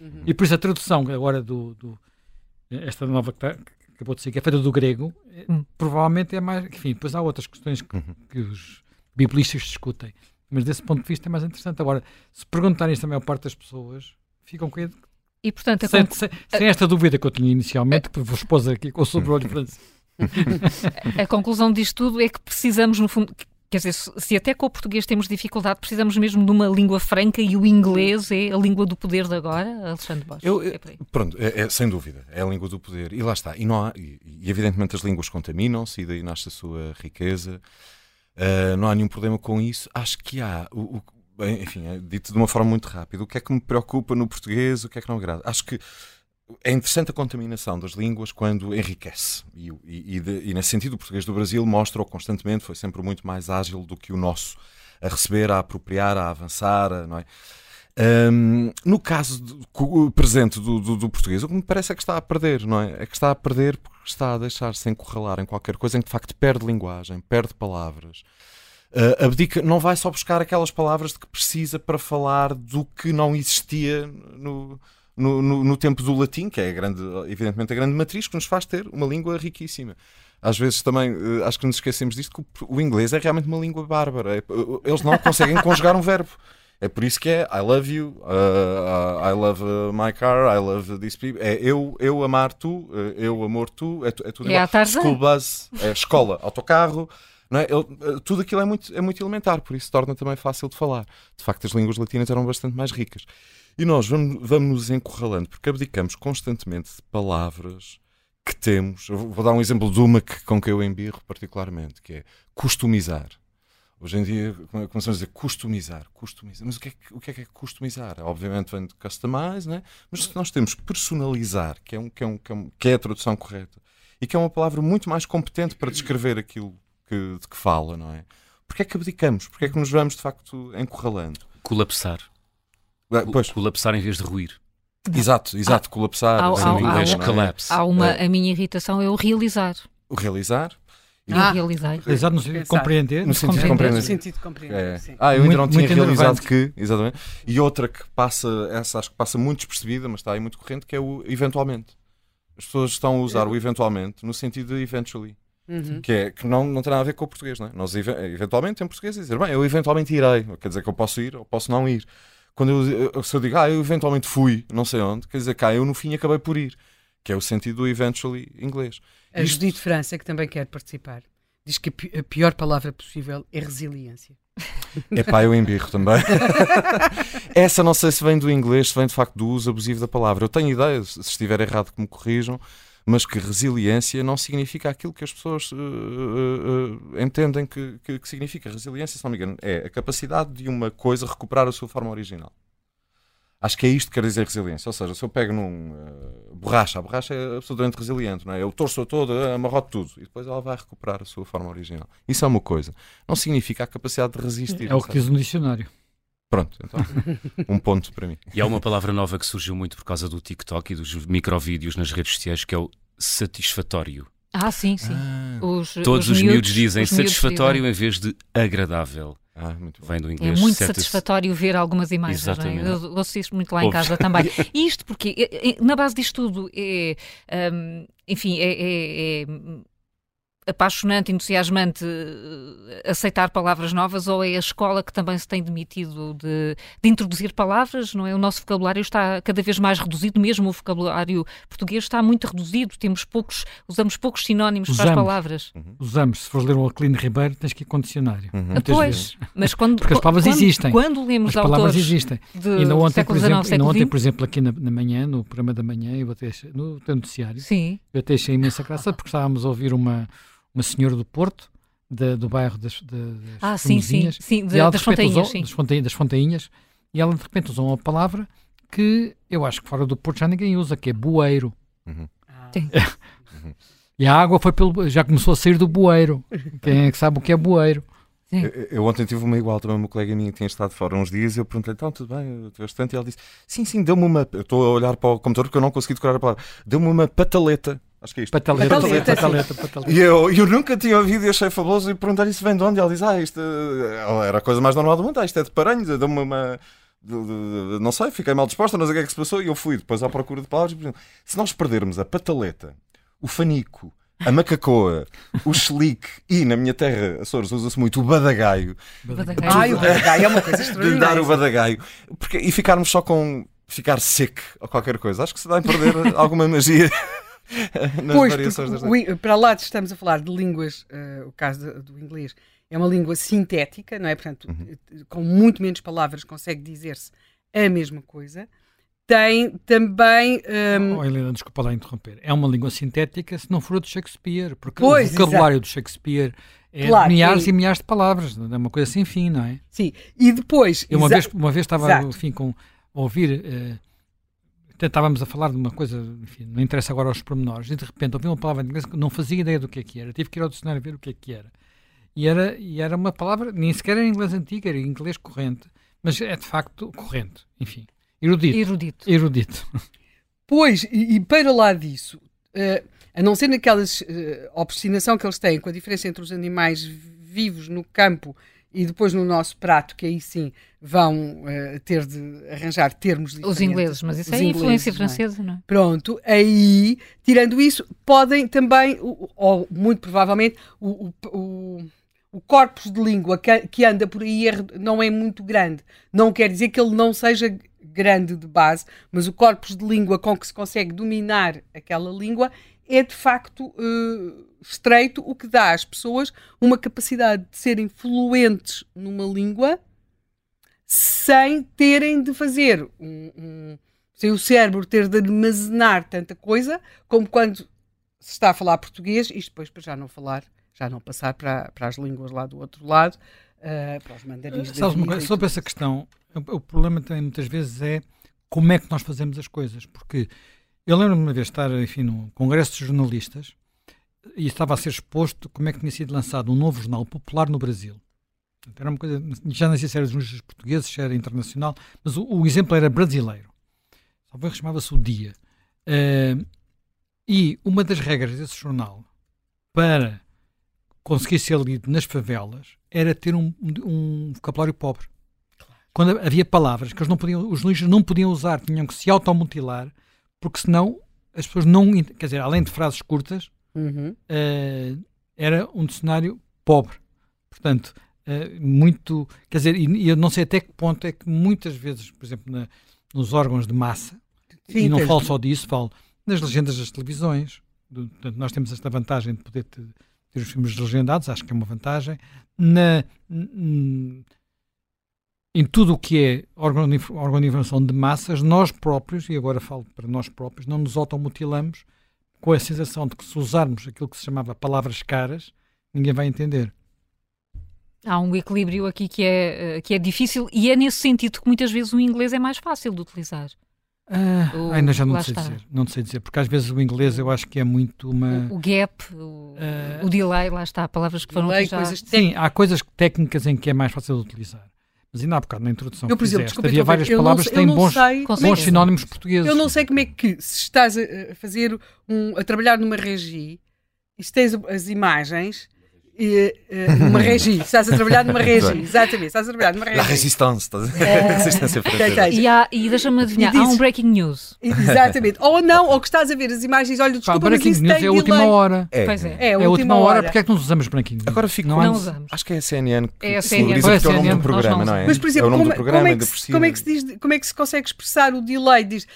Uhum. E por isso a tradução agora do, do esta nova que, tá, que acabou de ser, que é feita do grego, uhum. provavelmente é mais. Enfim, depois há outras questões que, uhum. que, os biblistas discutem. Mas desse ponto de vista é mais interessante. Agora, se perguntarem isso a maior parte das pessoas, ficam com.
E, portanto,
sem, sem, sem, esta dúvida que eu tinha inicialmente, que vos pôs aqui com o sobre-olho [laughs] francês.
a conclusão disto tudo é que precisamos, no fundo, Quer dizer, se até com o português temos dificuldade, precisamos mesmo de uma língua franca e o inglês é a língua do poder de agora, Alexandre Bosch?
Eu, é pronto, é, é, sem dúvida, é a língua do poder. E lá está. E, não há, e, e evidentemente as línguas contaminam-se e daí nasce a sua riqueza. Uh, não há nenhum problema com isso. Acho que há, o, o, enfim, é dito de uma forma muito rápida, o que é que me preocupa no português, o que é que não agrada. Acho que é interessante a contaminação das línguas quando enriquece. E, e, e, e, nesse sentido, o português do Brasil mostra-o constantemente, foi sempre muito mais ágil do que o nosso, a receber, a apropriar, a avançar, a, não é? Um, no caso do, presente do, do, do, português, o que me parece é que está a perder, não é? É que está a perder porque está a deixar-se encurralar em qualquer coisa em que de facto perde linguagem, perde palavras. Uh, abdica, não vai só buscar aquelas palavras de que precisa para falar do que não existia no, no, no, no, tempo do latim, que é a grande, evidentemente a grande matriz, que nos faz ter uma língua riquíssima. Às vezes também uh, acho que nos esquecemos disto, que o, inglês é realmente uma língua bárbara. É, uh, eles não conseguem [laughs] conjugar um verbo. É por isso que é I love you, uh, I love my car, I love this people. É eu, eu amar tu, eu amor tu, é, é tudo
é igual.
School bus, é escola, autocarro. Não é? Eu, tudo aquilo é muito, é muito elementar, por isso torna também fácil de falar. De facto, as línguas latinas eram bastante mais ricas. E nós vamos, vamos nos encurralando, porque abdicamos constantemente de palavras que temos. Eu vou dar um exemplo de uma que, com que eu embirro particularmente, que é customizar. Hoje em dia começamos a dizer customizar, customizar. Mas o que é que, o que, é, que é customizar? Obviamente vem de customize, né? mas nós temos personalizar, que é, um, que, é um, que, é um, que é a tradução correta, e que é uma palavra muito mais competente para descrever aquilo que, de que fala, não é? Porquê é que abdicamos? Porquê é que nos vamos de facto encurralando?
Colapsar.
Ah, pois.
Colapsar em vez de ruir.
Exato, exato, ah, colapsar.
Há, há, inglês, há, collapse. Há uma, é. a minha irritação é o realizar.
O realizar?
Ah, realizar.
Realizar no sentido de compreender.
No sentido de compreender. No
sentido de compreender. É.
Ah, eu ainda não tinha realizado que. Exatamente. E outra que passa, essa acho que passa muito despercebida, mas está aí muito corrente, que é o eventualmente. As pessoas estão a usar o eventualmente no sentido de eventually. Uhum. Que, é, que não, não tem nada a ver com o português, não é? Nós eventualmente em português dizer, bem, eu eventualmente irei, quer dizer que eu posso ir ou posso não ir quando eu, se eu digo, ah, eu eventualmente fui, não sei onde, quer dizer, cá eu no fim acabei por ir, que é o sentido do eventually inglês.
A Isto... Judite França, que também quer participar, diz que a pior palavra possível é resiliência. [laughs]
É pá, eu embirro também. [laughs] Essa não sei se vem do inglês, se vem de facto do uso abusivo da palavra. Eu tenho ideia, se estiver errado que me corrijam, mas que resiliência não significa aquilo que as pessoas uh, uh, entendem que, que, que, significa. Resiliência, se não me engano, é a capacidade de uma coisa recuperar a sua forma original. Acho que é isto que quer dizer resiliência. Ou seja, se eu pego num uh, borracha, a borracha é absolutamente resiliente, não é? Eu torço todo, amarroto tudo e depois ela vai recuperar a sua forma original. Isso é uma coisa. Não significa a capacidade de resistir.
É o que diz no dicionário.
Pronto, então, um ponto para mim.
E há uma palavra nova que surgiu muito por causa do TikTok e dos microvídeos nas redes sociais que é o satisfatório.
Ah, sim, sim. Ah.
Os, Todos os, os miúdos, miúdos dizem satisfatório em vez de agradável.
Ah, muito
Vem do inglês.
É muito satisfatório ver algumas imagens. É? Exatamente. É? Eu ouço isso muito lá em casa também. [laughs] E isto porque, na base disto tudo, é, um, enfim, é, é, é apaixonante, entusiasmante eh, aceitar palavras novas ou é a escola que também se tem demitido de, de, introduzir palavras, não é? O nosso vocabulário está cada vez mais reduzido, mesmo o vocabulário português está muito reduzido, temos poucos, usamos poucos sinónimos usamos, para as palavras.
Uhum. Usamos, se fores ler o Aquilino Ribeiro tens que ir com dicionário.
Uhum. Pois, mas quando... [laughs]
Porque as palavras
quando,
existem.
Quando lemos
as palavras existem.
De
não ontem, por exemplo, ontem, por exemplo, aqui na, na, manhã, no programa da manhã, eu até, no, no noticiário,
Sim.
eu até achei imensa graça porque estávamos a ouvir uma uma senhora do Porto, de, do bairro das, de, das
ah, sim, sim, sim, de, das fontainhas, sim.
Das, fontainhas, das fontainhas, e ela de repente usou uma palavra que eu acho que fora do Porto já ninguém usa, que é bueiro.
Uhum.
Ah. Sim.
e a água foi pelo, já começou a sair do bueiro. Quem é que sabe o que é bueiro?
Eu, eu, ontem tive uma igual também, uma colega minha que tinha estado fora uns dias e eu perguntei, então, tudo bem, estou bastante, e ela disse, sim, sim, deu-me uma, eu estou a olhar para o computador porque eu não consegui decorar a palavra, deu-me uma pataleta. Acho que é isto.
Pataleta, pataleta, pataleta, pataleta.
E eu, eu nunca tinha ouvido e achei fabuloso e perguntei isso vem de onde? E ela diz, ah, isto era a coisa mais normal do mundo, ah, isto é de Paranhos, deu-me uma... De, de, de, não sei, fiquei mal disposta, não sei o que é que se passou e eu fui depois à procura de palavras. Se nós perdermos a pataleta, o fanico, a macacoa, o chelique e, na minha terra, Açores, usa-se muito o badagaio.
badagaio. Ai, o badagaio é uma coisa [laughs] extraordinária.
De dar o badagaio. Porque, e ficarmos só com ficar seco ou qualquer coisa. Acho que se dá a perder [laughs] alguma magia. Nas
pois,
variações das
para lá estamos a falar de línguas, uh, o caso do, do, inglês é uma língua sintética, não é? Portanto, uhum. com muito menos palavras consegue dizer-se a mesma coisa. Tem também. Um...
Oh, Helena, desculpa lá interromper. É uma língua sintética se não for do Shakespeare, porque pois, o vocabulário exato. do Shakespeare é claro, milhares é... e milhares de palavras, é uma coisa sem fim, não é?
Sim, e depois.
Eu uma, vez, uma vez estava, enfim, com, a ouvir. Uh, estávamos a falar de uma coisa, enfim, não interessa agora aos pormenores, e de repente ouvi uma palavra em inglês que não fazia ideia do que é que era. Tive que ir ao dicionário ver o que é que era. E era, e era uma palavra, nem sequer era inglês antigo, era inglês corrente, mas é de facto corrente, enfim. Erudito.
Erudito.
Erudito. [laughs]
Pois, e, e para lá disso, uh, a não ser naquelas uh, obstinação que eles têm com a diferença entre os animais vivos no campo e depois no nosso prato, que aí sim vão uh, ter de arranjar termos diferentes.
Os ingleses, mas isso é influência não é? francesa, não é?
Pronto, aí, tirando isso, podem também, ou muito provavelmente, o, o, o corpus de língua que, que anda por aí é não é muito grande. Não quer dizer que ele não seja grande de base, mas o corpus de língua com que se consegue dominar aquela língua é de facto uh, estreito, o que dá às pessoas uma capacidade de serem fluentes numa língua sem terem de fazer um, um, sem o cérebro ter de armazenar tanta coisa como quando se está a falar português e depois para já não falar, já não passar para, para as línguas lá do outro lado, uh, para os mandarins.
Sabes uma coisa, sobre essa questão, o, o problema também muitas vezes é como é que nós fazemos as coisas, porque eu lembro-me uma vez estar, enfim, num congresso de jornalistas e estava a ser exposto como é que tinha sido lançado um novo jornal popular no Brasil. Era uma coisa, já não sei se era dos portugueses, se era internacional, mas o, o exemplo era brasileiro. Talvez chamava-se O Dia. Uh, e uma das regras desse jornal para conseguir ser lido nas favelas era ter um, um vocabulário pobre. Quando havia palavras que eles não podiam, os jornalistas não podiam usar, tinham que se automutilar, porque senão as pessoas não. Quer dizer, além de frases curtas,
uhum.
uh, era um cenário pobre. Portanto, uh, muito. Quer dizer, e, eu não sei até que ponto é que muitas vezes, por exemplo, na, nos órgãos de massa, Sim, e não falo só disso, falo nas legendas das televisões. Do, portanto, nós temos esta vantagem de poder ter, ter os filmes legendados, acho que é uma vantagem. Na, em tudo o que é organização de massas, nós próprios, e agora falo para nós próprios, não nos automutilamos com a sensação de que se usarmos aquilo que se chamava palavras caras, ninguém vai entender.
Há um equilíbrio aqui que é, que é difícil e é nesse sentido que muitas vezes o inglês é mais fácil de utilizar.
Ah, o, ainda já não sei está. dizer, não sei dizer, porque às vezes o inglês eu acho que é muito uma.
O, o gap, o, uh, o, delay, lá está, palavras que foram delay,
utilizadas. Sim, há coisas técnicas em que é mais fácil de utilizar. Mas ainda há bocado na introdução
eu, por exemplo,
fizeste, havia várias palavras que têm bons, bons sinónimos portugueses.
Eu não sei como é que, se estás a, fazer um, a trabalhar numa regi e se tens as imagens e, uh, numa regi, [laughs] estás a trabalhar numa regi, exatamente, estás a trabalhar numa regi. La
resistance, estás a é, [laughs] resistência
francesa. E, há, e deixa-me adivinhar, há um breaking news.
Exatamente, ou não, ou que estás a ver as imagens, olha, desculpa, Pá,
breaking news é a última hora.
É, pois é.
É, é a última hora, hora. porque é que não usamos breaking news?
Agora fico,
não, não usamos.
Acho que é a CNN que
é a CNN.
diz é o nome do programa, não é?
Mas, por exemplo, como, como, é que se, como, é que se como é que se consegue expressar o delay? Diz,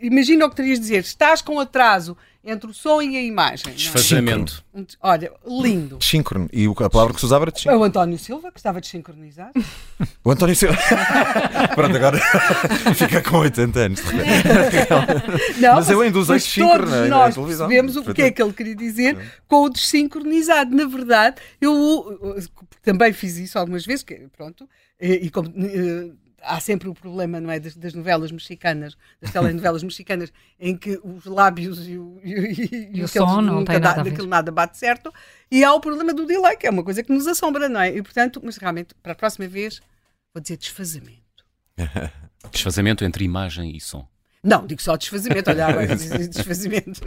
imagina o que terias de dizer, estás com atraso entre o som e a imagem. É?
Desfazamento.
Olha, lindo.
Síncrono. E a palavra que se usava era
síncrono. O António Silva, que estava desincronizado. [laughs]
o António Silva. [laughs] Pronto, agora [laughs] fica com 80 anos. Não, mas, eu ainda usei síncrono
na, nós percebemos o que é que ele queria dizer com o desincronizado. Na verdade, eu também fiz isso algumas vezes, que, pronto, e, e como eh, há sempre o problema, não é, das, das, novelas mexicanas, das telenovelas mexicanas, em que os lábios e o,
e, e, e o som não tem nada,
daquilo nada bate certo, e há o problema do delay, que é uma coisa que nos assombra, não é? E portanto, mas realmente, para a próxima vez, vou dizer desfazamento. [laughs]
desfazamento entre imagem e som.
Não, digo só desfazimento, olha, agora [laughs] desfazimento.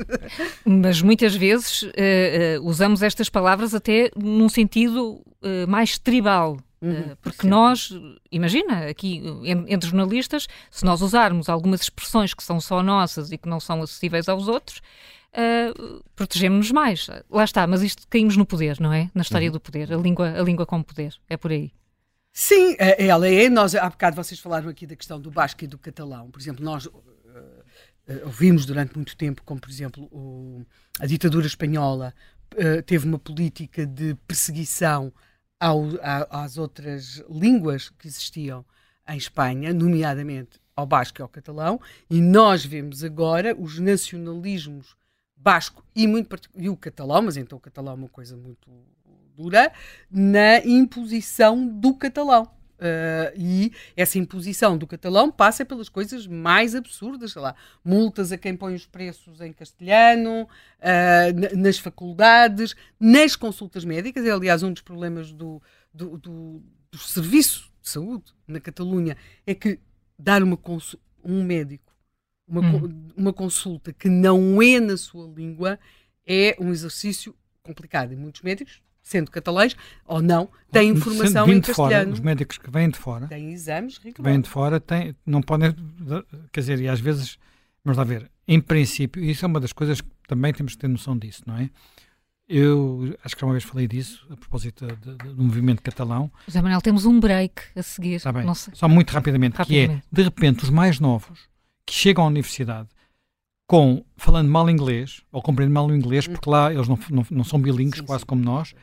Mas muitas vezes uh, uh, usamos estas palavras até num sentido uh, mais tribal. Uhum, eh, porque sim. nós, imagina, aqui entre jornalistas, se nós usarmos algumas expressões que são só nossas e que não são acessíveis aos outros, uh, protegemos-nos mais. Lá está, mas isto caímos no poder, não é? Na história uhum. do poder, a língua, a língua como poder, é por aí.
Sim, ela é. Nós, há bocado vocês falaram aqui da questão do basco e do catalão. Por exemplo, nós uh, uh, ouvimos durante muito tempo, como por exemplo o, a ditadura espanhola teve uma política de perseguição ao, às outras línguas que existiam em Espanha, nomeadamente ao basco e ao catalão, e nós vemos agora os nacionalismos basco e, muito, e o catalão, mas então o catalão é uma coisa muito dura, na imposição do catalão. Uh, e essa imposição do catalão passa pelas coisas mais absurdas, sei lá, multas a quem põe os preços em castelhano, uh, nas faculdades, nas consultas médicas. É, aliás, um dos problemas do, do, do, do serviço de saúde na Catalunha é que dar uma um médico uma, hum. uma consulta que não é na sua língua é um exercício complicado. E muitos médicos sendo catalães ou não, têm informação em castelhano.
Fora, os médicos que vêm de fora,
têm exames
que vêm de fora, têm, não podem, quer dizer, e às vezes, vamos lá ver, em princípio, isso é uma das coisas que também temos que ter noção disso, não é? Eu acho que uma vez falei disso, a propósito do movimento catalão.
José Manuel, temos um break a seguir.
Está bem. Só muito rapidamente, rapidamente, que é, de repente, os mais novos que chegam à universidade com, falando mal inglês, ou compreendendo mal o inglês, porque lá eles não, não, não são bilíngues, quase sim. como nós,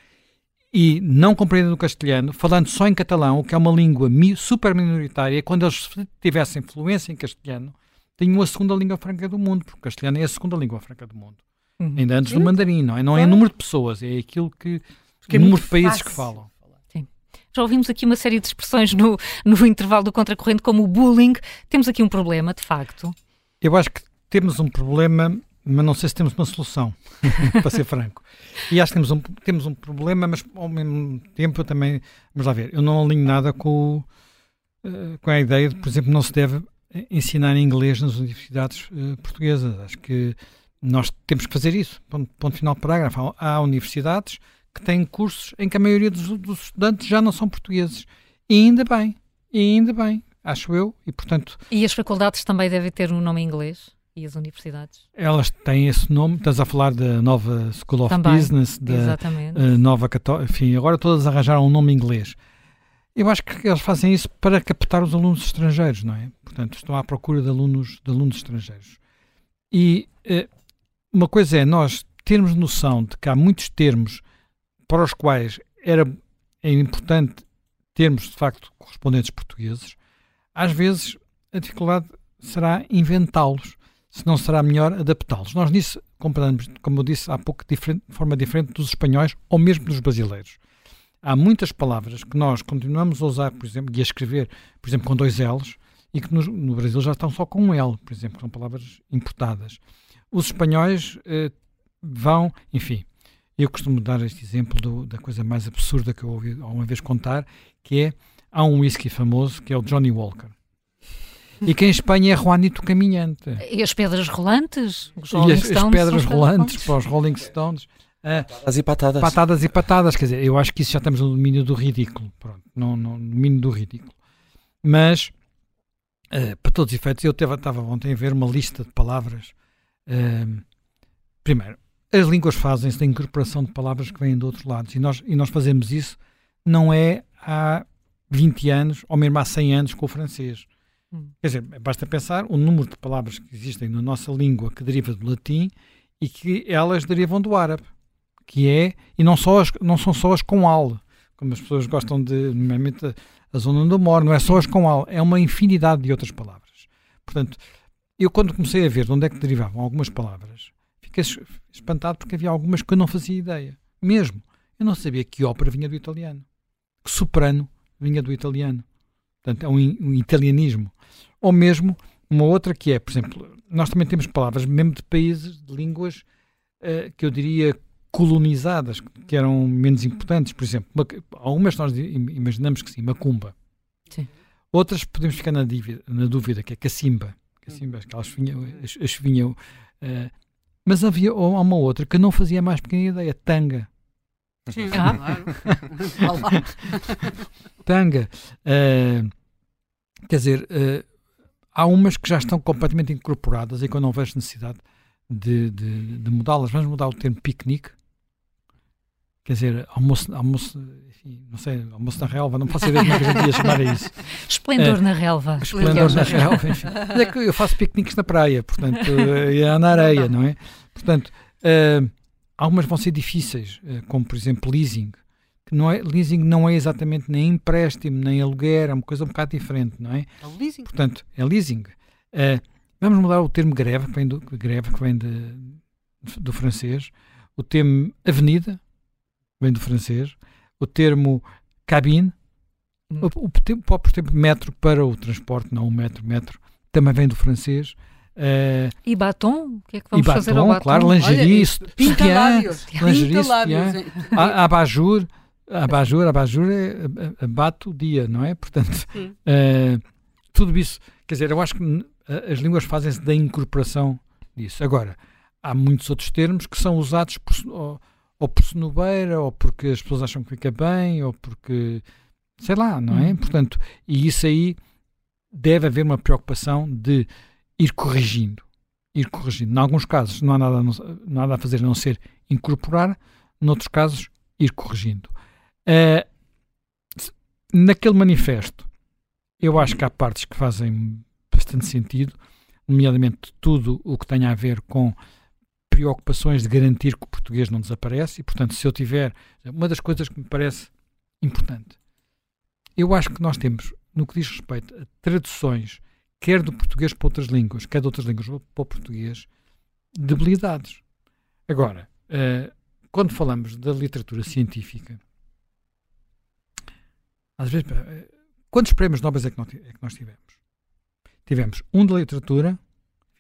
e não compreendem o castelhano, falando só em catalão, o que é uma língua super minoritária, quando eles tivessem fluência em castelhano, tinham a segunda língua franca do mundo, porque o castelhano é a segunda língua franca do mundo. Uhum. Ainda antes do mandarim, não é? Não é número de pessoas, é aquilo que. Porque o é número de países fácil. que falam.
Já ouvimos aqui uma série de expressões no, no intervalo do contracorrente, como o bullying. Temos aqui um problema, de facto.
Eu acho que temos um problema, mas não sei se temos uma solução, [laughs] para ser franco. E acho que temos um, temos um problema, mas ao mesmo tempo eu também. Vamos lá ver, eu não alinho nada com, uh, com a ideia de, por exemplo, não se deve ensinar inglês nas universidades uh, portuguesas. Acho que nós temos que fazer isso. Ponto, ponto final parágrafo. Há, há, universidades que têm cursos em que a maioria dos, dos estudantes já não são portugueses. E ainda bem, e ainda bem, acho eu, e portanto...
E as faculdades também devem ter um nome em inglês? E as universidades?
Elas têm esse nome, estás a falar da nova School of Também, Business, da uh, nova Católica, enfim, agora todas arranjaram um nome em inglês. Eu acho que eles fazem isso para captar os alunos estrangeiros, não é? Portanto, estão à procura de alunos, de alunos estrangeiros. E uh, uma coisa é nós termos noção de que há muitos termos para os quais era é importante termos, de facto, correspondentes portugueses. Às vezes, a dificuldade será inventá-los se não será melhor adaptá-los. Nós nisso comparamos, como eu disse há pouco, de forma diferente dos espanhóis ou mesmo dos brasileiros. há muitas palavras que nós continuamos a usar, por exemplo, e a escrever, por exemplo, com dois L's, e que no, Brasil já estão só com um L, por exemplo, são palavras importadas. Os espanhóis eh, vão, enfim, eu costumo dar este exemplo do, da coisa mais absurda que eu ouvi uma vez contar, que é, há um whisky famoso que é o Johnny Walker. E que em Espanha é Juanito Caminhante.
E as pedras rolantes?
Os e as, as pedras rolantes para os Rolling Stones.
Uh, patadas e patadas.
Patadas e patadas, quer dizer, eu acho que isso já estamos no domínio do ridículo. Pronto, no, no domínio do ridículo. Mas, uh, para todos os efeitos, eu estava ontem a ver uma lista de palavras. Uh, primeiro, as línguas fazem-se da incorporação de palavras que vêm de outros lados. E nós, e nós fazemos isso não é há 20 anos, ou mesmo há 100 anos com o francês. Hum. Quer dizer, basta pensar o número de palavras que existem na nossa língua que deriva do latim e que elas derivam do árabe que é, e não, só as, não são só as com al, como as pessoas gostam de, normalmente a, a zona onde eu moro, não é só as com al, é uma infinidade de outras palavras. Portanto, eu quando comecei a ver de onde é que derivavam algumas palavras, fiquei espantado porque havia algumas que eu não fazia ideia. Mesmo. Eu não sabia que ópera vinha do italiano, que soprano vinha do italiano. Portanto, é um, um italianismo. Ou mesmo uma outra que é, por exemplo, nós também temos palavras, mesmo de países, de línguas, uh, que eu diria colonizadas, que eram menos importantes, por exemplo, algumas nós imaginamos que sim, macumba. Sim. Outras podemos ficar na, dívida, na dúvida, que é cacimba. Cacimba, aquelas vinham, as, as vinham uh, mas havia uma outra que não fazia mais pequena ideia, tanga.
Sim, [laughs] ah. claro.
tanga. Uh, quer dizer, uh, há umas que já estão completamente incorporadas e que eu não vejo necessidade de, de, de mudá-las. Vamos mudar o termo piquenique quer dizer, almoço, almoço enfim, não sei, almoço na relva, não posso ideia como é que a gente ia chamar a isso. [laughs]
Esplendor é, na relva.
Esplendor na relva, enfim. Mas é que eu faço piqueniques na praia, portanto, e na areia, não é? Portanto, uh, algumas vão ser difíceis, uh, como por exemplo leasing. Que não é, leasing não é exatamente nem empréstimo, nem aluguer, é uma coisa um bocado diferente, não é?
É leasing.
Portanto, é leasing. Uh, vamos mudar o termo greve, que vem do, greve, que vem de, do francês, o termo avenida, vem do francês, o termo cabine, hum. o, o, o, próprio termo metro para o transporte, não o metro, metro, também vem do francês.
Uh, e batom? O que é que vamos batom, fazer ao batom?
Claro, lingerie, sutiã, [laughs] lingerie, sutiã, abajur, abajur, abajur é abate o dia, não é? Portanto, uh, tudo isso, quer dizer, eu acho que as línguas fazem-se da incorporação disso. Agora, há muitos outros termos que são usados por, ou por senobeira, ou porque as pessoas acham que fica bem, ou porque sei lá, não é? Uhum. Portanto, e isso aí deve haver uma preocupação de ir corrigindo. Ir corrigindo. Em alguns casos não há nada, nada a fazer a não ser incorporar, noutros casos, ir corrigindo. Uh, naquele manifesto, eu acho que há partes que fazem bastante sentido, nomeadamente tudo o que tenha a ver com preocupações de garantir que o português não desaparece e, portanto, se eu tiver. Uma das coisas que me parece importante, eu acho que nós temos, no que diz respeito a traduções, quer do português para outras línguas, quer de outras línguas para o português, debilidades. Agora, uh, quando falamos da literatura científica, às vezes, uh, quantos prémios Nobel é que, nós, é que nós tivemos? Tivemos um da literatura,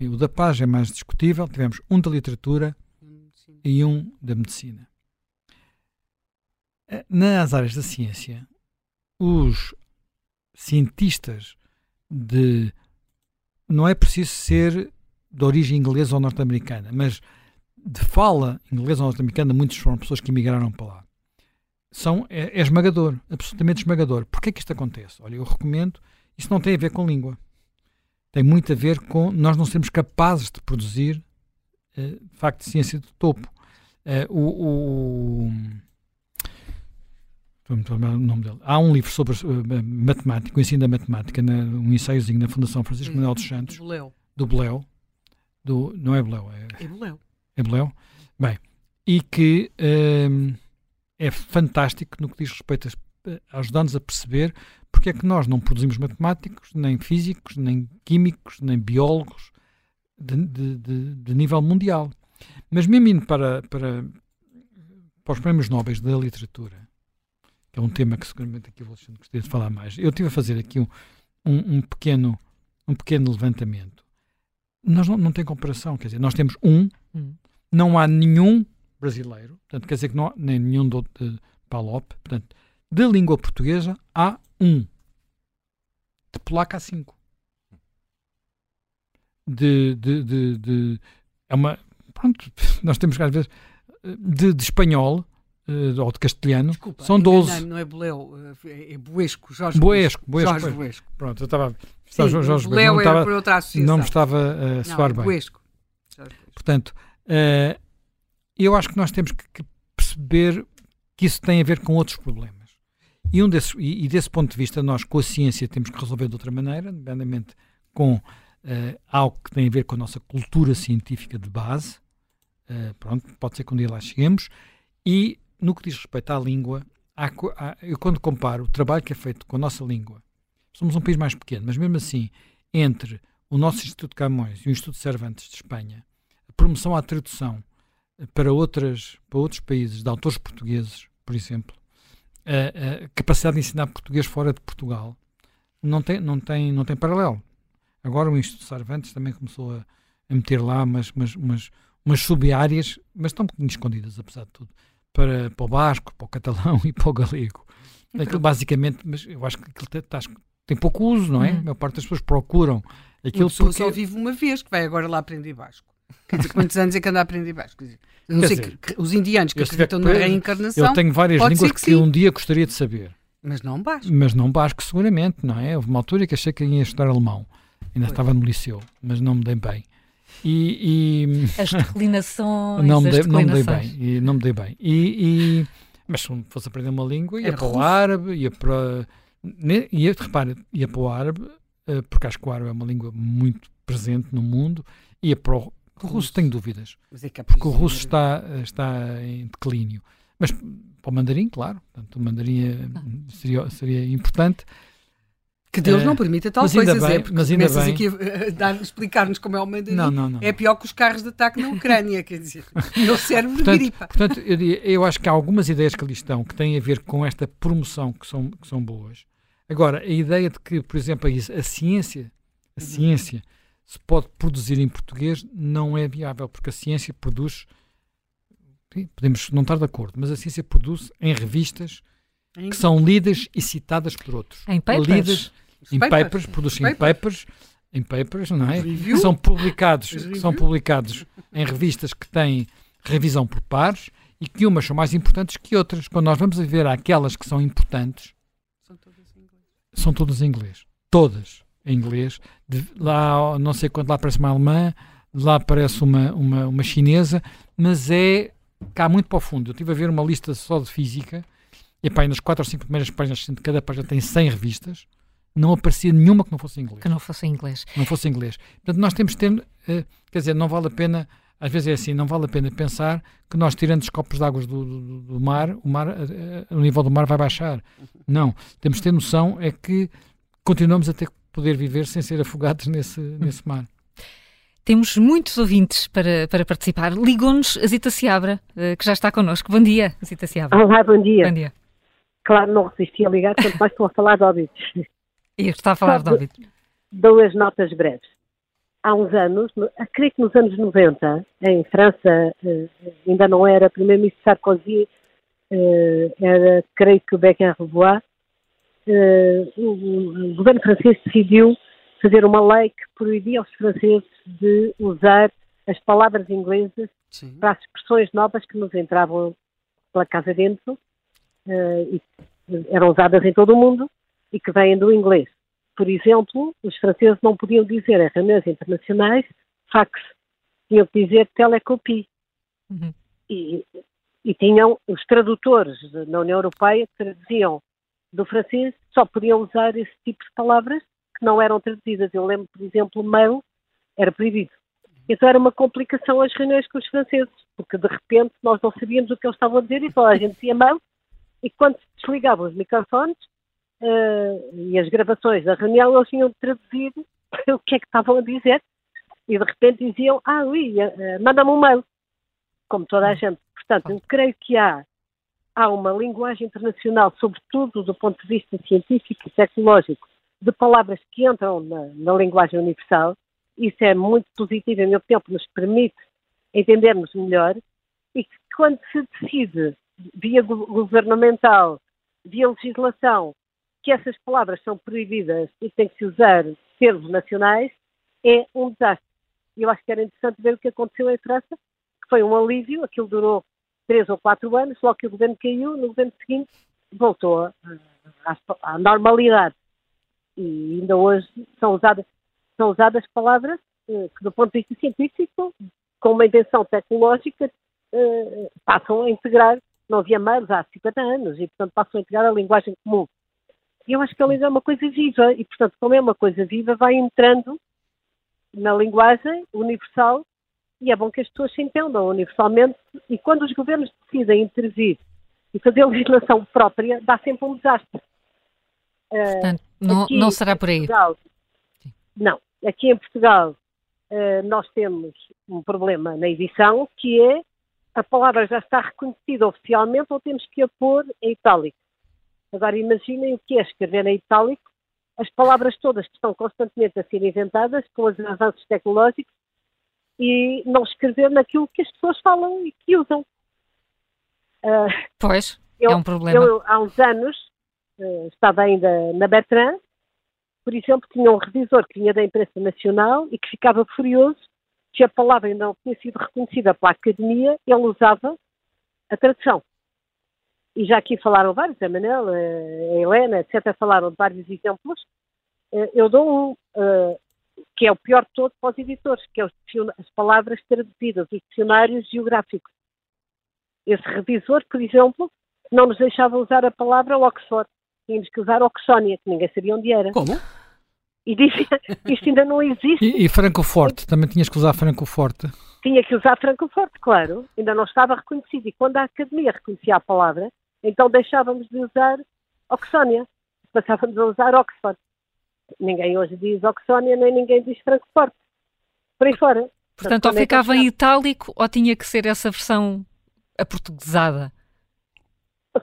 o da paz é mais discutível. Tivemos um da literatura e um da medicina. Eh, nas áreas da ciência, os cientistas de. Não é preciso ser de origem inglesa ou norte-americana, mas de fala inglesa ou norte-americana, muitos foram pessoas que emigraram para lá. São, é, é esmagador, absolutamente esmagador. É que isto acontece? Olha, eu recomendo, isso não tem a ver com língua tem muito a ver com nós não sermos capazes de produzir, uh, de facto, ciência de topo. Uh, o, o o nome dele. Há um livro sobre uh, matemática, o ensino da matemática, na, um ensaiozinho na Fundação Francisco Manuel dos Santos.
Do Beleu.
Do Beleu. Do, não é Beleu,
é, é Beleu.
É Beleu. Bem, e que é fantástico no que diz respeito a ajudar-nos a perceber porque é que nós não produzimos matemáticos, nem físicos, nem químicos, nem biólogos de, de, de, de nível mundial. Mas mesmo indo para, para, para os prémios nobres da literatura, que é um tema que seguramente aqui o Alexandre gostaria de falar mais. Eu estive a fazer aqui um, um, um pequeno, um pequeno levantamento. Nós não, não tem comparação, quer dizer, nós temos um, hum. não há nenhum brasileiro, portanto, quer dizer que não há nem nenhum de, de PALOP, portanto, de língua portuguesa há um. De polaco há cinco. De, de, de, de, é uma pronto, [laughs] nós temos às vezes de, de espanhol uh, ou de castelhano, Desculpa, são 12.
Não é Boleu, eh, é Boesco, Jorge
Boesco. Boesco,
Jorge Boesco.
Pronto, eu estava. Sim, Jorge Boesco. Não, estava, por outra não me estava a uh, soar bem. Boesco. Portanto, uh, eu acho que nós temos que, que, perceber que isso tem a ver com outros problemas. E, um desses, e, e, desse ponto de vista, nós com a ciência temos que resolver de outra maneira, nomeadamente com uh, algo que tem a ver com a nossa cultura científica de base. Uh, pronto, pode ser que um dia lá cheguemos. E no que diz respeito à língua, há, há, eu quando comparo o trabalho que é feito com a nossa língua, somos um país mais pequeno, mas mesmo assim, entre o nosso Instituto Camões e o Instituto Cervantes de Espanha, a promoção à tradução para, outras, para outros países, de autores portugueses, por exemplo, a, a capacidade de ensinar português fora de Portugal, não tem, não tem, não tem paralelo. Agora o Instituto Cervantes também começou a, a meter lá umas, umas, umas sub-áreas, mas estão um bocadinho escondidas, apesar de tudo para, para o basco, para o catalão [laughs] e para o galego. Aquilo basicamente, mas eu acho que aquilo tem, tem pouco uso, não é? Hum. A maior parte das pessoas procuram aquilo
porque... só vive uma vez, que vai agora lá aprender basco. Quer dizer, quantos anos é que anda a aprender basco? Quer dizer, não Quer sei dizer, que, os indianos que acreditam na reencarnação.
Eu tenho várias línguas que, que um dia gostaria de saber.
Mas não basco.
Mas não basco, seguramente, não é? Houve uma altura que achei que ia estudar alemão. Ainda pois. estava no liceu, mas não me dei bem. E,
e... As declinações. [laughs]
não, me dei, não me dei bem. E, não me dei bem. E, e... Mas se fosse aprender uma língua, ia Era para russo. o árabe, ia para. Ia, repare, ia para o árabe, eh, porque acho que o árabe é uma língua muito presente no mundo, ia para o. O russo tenho dúvidas. É, é porque o russo está, está em declínio. Mas para o mandarim, claro. Portanto, o mandarim é, ah. seria, seria importante.
Que Deus é, não permita tal coisa, bem, é, porque mas ainda começas bem. aqui a, a explicar-nos como é o mandarim. Não, não, não. É pior que os carros de ataque na Ucrânia, quer dizer, não serve de gripa.
Portanto, eu, eu, acho que há algumas ideias que ali estão que têm a ver com esta promoção que são, que são boas. Agora, a ideia de que, por exemplo, a, a ciência, a uhum. ciência se pode produzir em português não é viável, porque a ciência produz, podemos não estar de acordo, mas a ciência produz em revistas em... que são lidas e citadas por outros.
Em papers? Lidas,
em papers, papers produzem papers. papers, em papers, não é? Que são publicados, são publicados em revistas que têm revisão por pares e que umas são mais importantes que outras. Quando nós vamos ver aquelas que são importantes, são todas em inglês. São todas em inglês. Todas em inglês. De, lá, não sei quanto lá parece uma alemã, lá parece uma, uma, uma chinesa, mas é cá muito para o fundo. Eu estive a ver uma lista só de física, e pá, nas quatro ou cinco primeiras páginas, de cada página tem 100 revistas, não aparecia nenhuma que não fosse em inglês.
Que não fosse em inglês.
Não fosse em inglês. Portanto, nós temos de ter, uh, quer dizer, não vale a pena, às vezes é assim, não vale a pena pensar que nós tirando os copos de água do, do, do, mar, o mar, uh, o nível do mar vai baixar. Não. Temos de ter noção é que continuamos a ter que poder viver sem ser afogados nesse, nesse mar.
Temos muitos ouvintes para, para participar. Ligou-nos a Zita Seabra, que já está connosco. Bom dia, Zita Seabra.
Olá, bom dia. Bom dia. Claro, não resisti a ligar, quanto mais estão a falar de óbitos.
E está a falar de David.
Duas notas breves. Há uns anos, creio que nos anos 90, em França, eh, ainda não era primeiro-ministro Sarkozy, eh, era, creio que o Beckenrebois, eh, o governo francês decidiu fazer uma lei que proibia aos franceses de usar as palavras inglesas Sim. para as expressões novas que nos entravam pela casa dentro e eram usadas em todo o mundo e que vêm do inglês. Por exemplo, os franceses não podiam dizer em reuniões internacionais fax, tinham que dizer telecopie. Uhum. E, e tinham os tradutores na União Europeia que traduziam do francês, só podiam usar esse tipo de palavras que não eram traduzidas. Eu lembro, por exemplo, mail era proibido. Então era uma complicação as reuniões com os franceses, porque de repente nós não sabíamos o que eles estavam a dizer e toda a gente dizia mail, e quando se desligavam os microfones, uh, e as gravações da reunião, eles tinham traduzido [laughs] o que é que estavam a dizer e de repente diziam, ah, ui, uh, manda-me um mail, como toda a gente. Portanto, eu creio que há há uma linguagem internacional, sobretudo do ponto de vista científico e tecnológico, de palavras que entram na, na linguagem universal. Isso é muito positivo, em meu tempo, nos permite entendermos melhor e que quando se decide via governamental, via legislação, que essas palavras são proibidas e tem que se usar termos nacionais, é um desastre. E eu acho que era interessante ver o que aconteceu em França, que foi um alívio, aquilo durou três ou quatro anos, logo que o governo caiu, no governo seguinte voltou à, normalidade. E ainda hoje são usadas, são usadas palavras eh, que, do ponto de vista científico, com uma invenção tecnológica, eh, passam a integrar, não havia mails há 50 anos, e portanto passam a integrar a linguagem comum. E eu acho que a língua é uma coisa viva, e portanto, como é uma coisa viva, vai entrando na linguagem universal e é bom que as pessoas se entendam universalmente. E quando os governos decidem intervir e fazer legislação própria, dá sempre um desastre.
Eh, portanto, não, aqui, não será por aí.
Portugal, não. Aqui em Portugal, uh, nós temos um problema na edição, que é a palavra já está reconhecida oficialmente ou temos que a pôr em itálico. Agora imaginem o que é escrever em itálico as palavras todas que estão constantemente a ser inventadas com os avanços tecnológicos e não escrever naquilo que as pessoas falam e que usam.
Uh, pois, eu, é um problema.
Eu, há uns anos, uh, estava ainda na Bertrand, por exemplo, tinha um revisor que vinha da imprensa nacional e que ficava furioso que a palavra ainda não tinha sido reconhecida pela academia, ele usava a tradução. E já aqui falaram vários, a Manel, a Helena, etc., falaram de vários exemplos. Eh, eu dou um, que é o pior de todo para os editores, que é as palavras traduzidas, os dicionários geográficos. Esse revisor, por exemplo, não nos deixava usar a palavra Oxford. Tínhamos que usar Oxónia, que ninguém sabia onde era.
Como?
E dizia, [laughs] isto ainda não existe.
E, e Francoforte, também tinhas que usar Francoforte?
Tinha que usar Francoforte, claro. Ainda não estava reconhecido. E quando a Academia reconhecia a palavra, então deixávamos de usar Oxónia. Passávamos a usar Oxford. Ninguém hoje diz Oxónia, nem ninguém diz Francoforte. Por aí fora.
Portanto, ou ficava em itálico ou tinha que ser essa versão aportuguesada?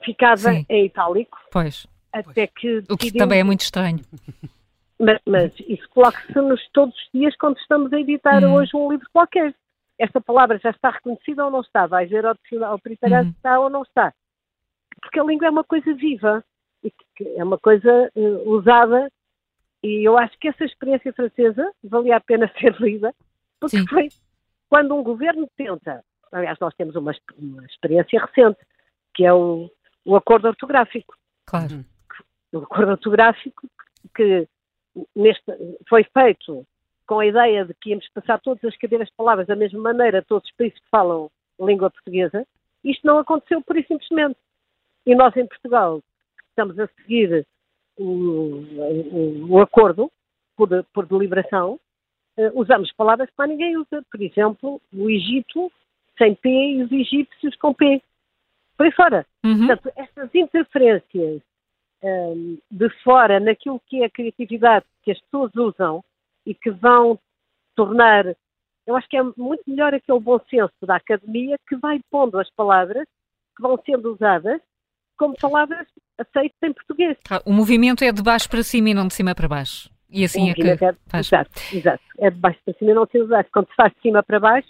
Ficava Sim. em itálico.
Pois.
Até que
o que também é muito estranho. [laughs]
Mas, mas isso coloca-se-nos todos os dias quando estamos a editar hum. hoje um livro qualquer. Esta palavra já está reconhecida ou não está? Vai ver ao, ao peritarado hum. está ou não está. Porque a língua é uma coisa viva. E é uma coisa uh, usada e eu acho que essa experiência francesa valia a pena [laughs] ser lida, porque Sim. foi quando um governo tenta, aliás, nós temos uma, uma experiência recente, que é o, o acordo ortográfico.
Claro.
O acordo ortográfico que neste, foi feito com a ideia de que íamos passar todas as cadeiras de palavras da mesma maneira a todos os países que falam língua portuguesa. Isto não aconteceu por e simplesmente. E nós em Portugal estamos a seguir o, acordo por, por deliberação, uh, usamos palavras que mais ninguém usa. Por exemplo, o Egito sem P e os egípcios com P. Por aí fora. Uhum. Portanto, estas interferências ehm, de fora naquilo que é a criatividade que as pessoas usam e que vão tornar. Eu acho que é muito melhor aquele bom senso da academia que vai pondo as palavras que vão sendo usadas como palavras aceitas em português.
Ah, o movimento é de baixo para cima e não de cima para baixo. E assim é que é, faz.
Exato, exato. É de baixo para cima e não de cima para baixo. Quando se faz de cima para baixo,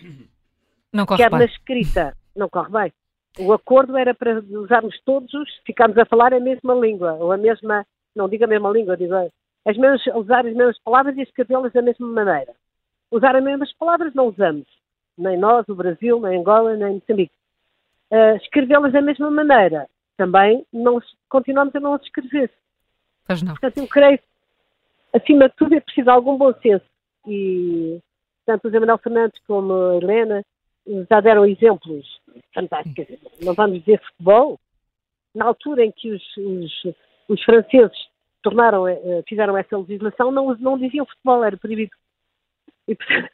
não corre quer
bem. na escrita, não corre bem. O acordo era para usarmos todos, ficarmos a falar a mesma língua, ou a mesma, não digo a mesma língua, digo as mesmas, usar as mesmas palavras e escrevê-las da mesma maneira. Usar as mesmas palavras não usamos. Nem nós, o Brasil, nem Angola, nem Moçambique. Uh, escrevê-las da mesma maneira também não, continuamos a não as escrever.
Pois não.
Portanto, eu creio acima de tudo, é preciso algum bom senso. E tanto o Zé Manuel Fernandes como a Helena já deram exemplos fantásticos. Não vamos dizer futebol. Na altura em que os, os, os franceses tornaram, eh, fizeram essa legislação, não, não diziam futebol, era proibido. E, portanto,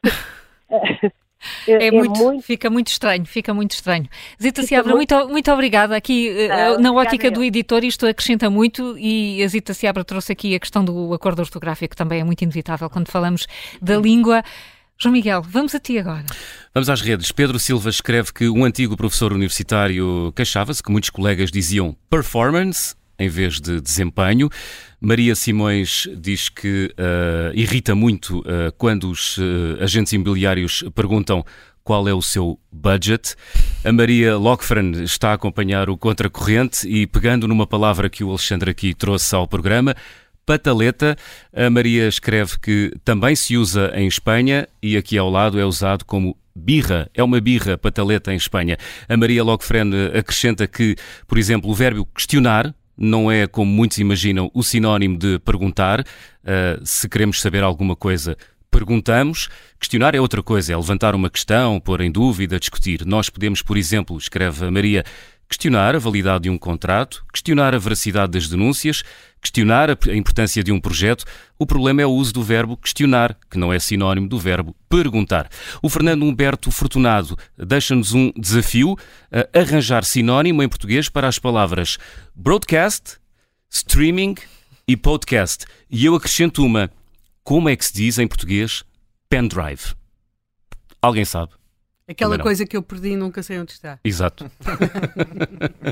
[laughs]
É, é, muito, muito, Fica muito estranho, fica muito estranho. Zita Seabra, muito, muito obrigada. Aqui, uh, na ótica do editor, isto acrescenta muito e a Zita Seabra trouxe aqui a questão do acordo ortográfico, também é muito inevitável quando falamos da língua. João Miguel, vamos a ti agora.
Vamos às redes. Pedro Silva escreve que um antigo professor universitário queixava-se que muitos colegas diziam performance em vez de desempenho. Maria Simões diz que uh, irrita muito uh, quando os uh, agentes imobiliários perguntam qual é o seu budget. A Maria Lockfran está a acompanhar o Contracorrente e, pegando numa palavra que o Alexandre aqui trouxe ao programa, pataleta, a Maria escreve que também se usa em Espanha e aqui ao lado é usado como birra, é uma birra pataleta em Espanha. A Maria Lockfren acrescenta que, por exemplo, o verbo questionar não é, como muitos imaginam, o sinónimo de perguntar. Uh, se queremos saber alguma coisa, perguntamos. Questionar é outra coisa, é levantar uma questão, pôr em dúvida, discutir. Nós podemos, por exemplo, escreve a Maria, questionar a validade de um contrato, questionar a veracidade das denúncias, questionar a importância de um projeto. O problema é o uso do verbo questionar, que não é sinónimo do verbo perguntar. O Fernando Humberto Fortunado deixa-nos um desafio arranjar sinónimo em português para as palavras broadcast, streaming e podcast. E eu acrescento uma. Como é que se diz em português pendrive? Alguém sabe?
Aquela coisa que eu perdi e nunca sei onde está.
Exato. [laughs]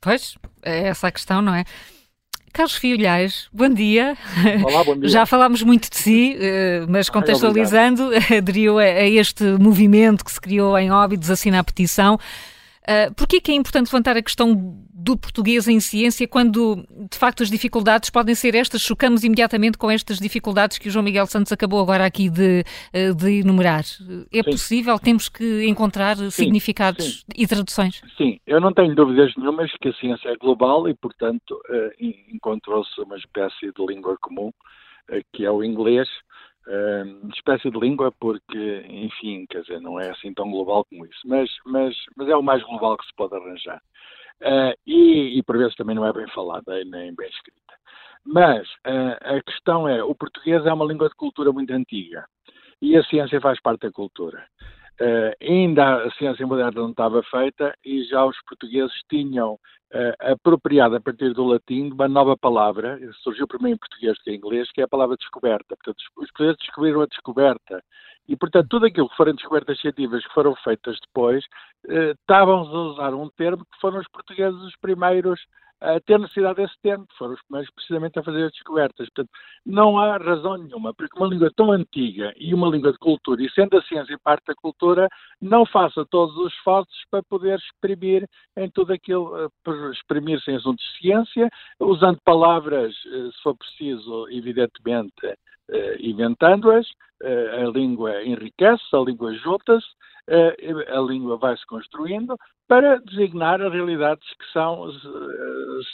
pois, é essa a questão, não é? Carlos Fiolhais, bom dia.
Olá, bom dia. [laughs]
Já falámos muito de si, eh, mas contextualizando, [laughs] aderiu a este movimento que se criou em Óbidos, assina a petição. Uh, Porquê que é importante levantar a questão do português em ciência quando, de facto, as dificuldades podem ser estas? Chocamos imediatamente com estas dificuldades que o João Miguel Santos acabou agora aqui de, uh, de enumerar. É sim. possível? Temos que encontrar sim, significados sim. e traduções?
Sim, eu não tenho dúvidas nenhumas que a ciência é global e, portanto, uh, encontrou-se uma espécie de língua comum, que é o inglês, uh, espécie de língua, porque, enfim, quer dizer, não é assim tão global como isso, mas, mas, mas é o mais global que se pode arranjar. Uh, e, e por vezes também não é bem falada nem bem escrita. Mas uh, a questão é, o português é uma língua de cultura muito antiga e a ciência faz parte da cultura. Uh, ainda a ciência moderna não estava feita e já os portugueses tinham uh, apropriado a partir do latim uma nova palavra, surgiu primeiro em português que em inglês, que é a palavra descoberta. Portanto, os portugueses descobriram a descoberta. E, portanto, tudo aquilo que foram descobertas científicas que foram feitas depois, uh, estávamos a usar um termo que foram os portugueses os primeiros a ter necessidade desse termo, foram os primeiros precisamente a fazer as descobertas. Portanto, não há razão nenhuma, porque uma língua tão antiga e uma língua de cultura, e sendo a ciência parte da cultura, não faça todos os esforços para poder exprimir em tudo aquilo, eh, exprimir-se em assuntos de ciência, usando palavras, eh, se for preciso, evidentemente, eh, inventando-as, a língua enriquece, a língua junta-se, a língua vai-se construindo para designar as realidades que são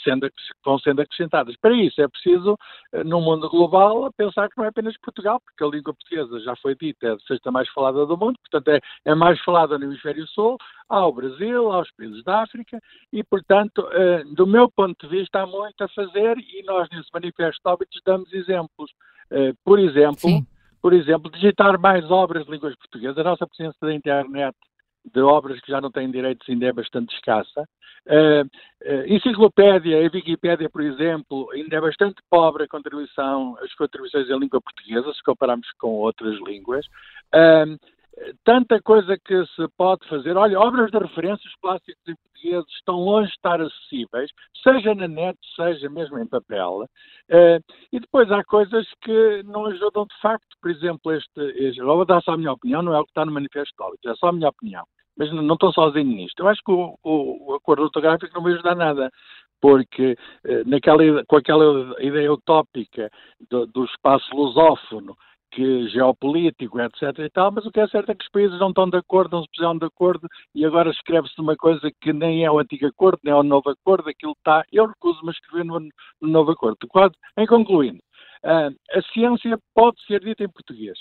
sendo, vão sendo acrescentadas. Para isso é preciso, no mundo global, pensar que não é apenas Portugal, porque a língua portuguesa já foi dita, é a sexta mais falada do mundo, portanto é, é mais falada no hemisfério sul, ao Brasil, aos países da África, e portanto, do meu ponto de vista, há muito a fazer e nós nesse manifesto Óbitos damos exemplos. Por exemplo, Sim por exemplo, digitar mais obras de línguas portuguesas. A nossa presença da internet de obras que já não têm direitos ainda é bastante escassa. Uh, uh, enciclopédia, a Wikipédia, por exemplo, ainda é bastante pobre a contribuição, as contribuições em língua portuguesa, se compararmos com outras línguas. Uh, tanta coisa que se pode fazer. Olha, obras de referência, os clássicos em português estão longe de estar acessíveis, seja na net, seja mesmo em papel. Uh, e depois há coisas que não ajudam de facto. Por exemplo, este, este vou dar só a minha opinião, não é o que está no Manifesto de é só a minha opinião. Mas não, estou sozinho nisto. Eu acho que o, o, o acordo ortográfico não vai ajudar nada porque uh, naquela, com aquela ideia utópica do, do espaço lusófono, que geopolítico, etc. e tal, mas o que é certo é que os países não estão de acordo, não se puseram de acordo e agora escreve-se uma coisa que nem é o antigo acordo, nem é o novo acordo, aquilo está. Eu recuso-me a escrever no, no, novo acordo. Quase, em concluindo, uh, a ciência pode ser dita em português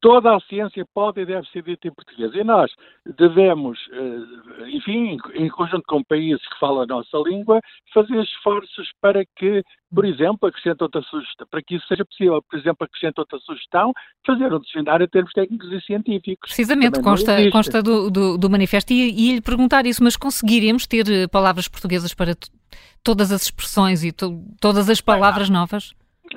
toda a ciência pode e deve ser dita em português. E nós devemos, eh, enfim, em conjunto com países que falam a nossa língua, fazer esforços para que, por exemplo, acrescente outra sugestão, para que isso seja possível, por exemplo, acrescente outra sugestão, fazer um dicionário em termos técnicos e científicos.
Precisamente, consta, consta do, do, do, manifesto. E, e lhe perguntar isso, mas conseguiremos ter eh, palavras portuguesas para todas as expressões e to todas as palavras novas?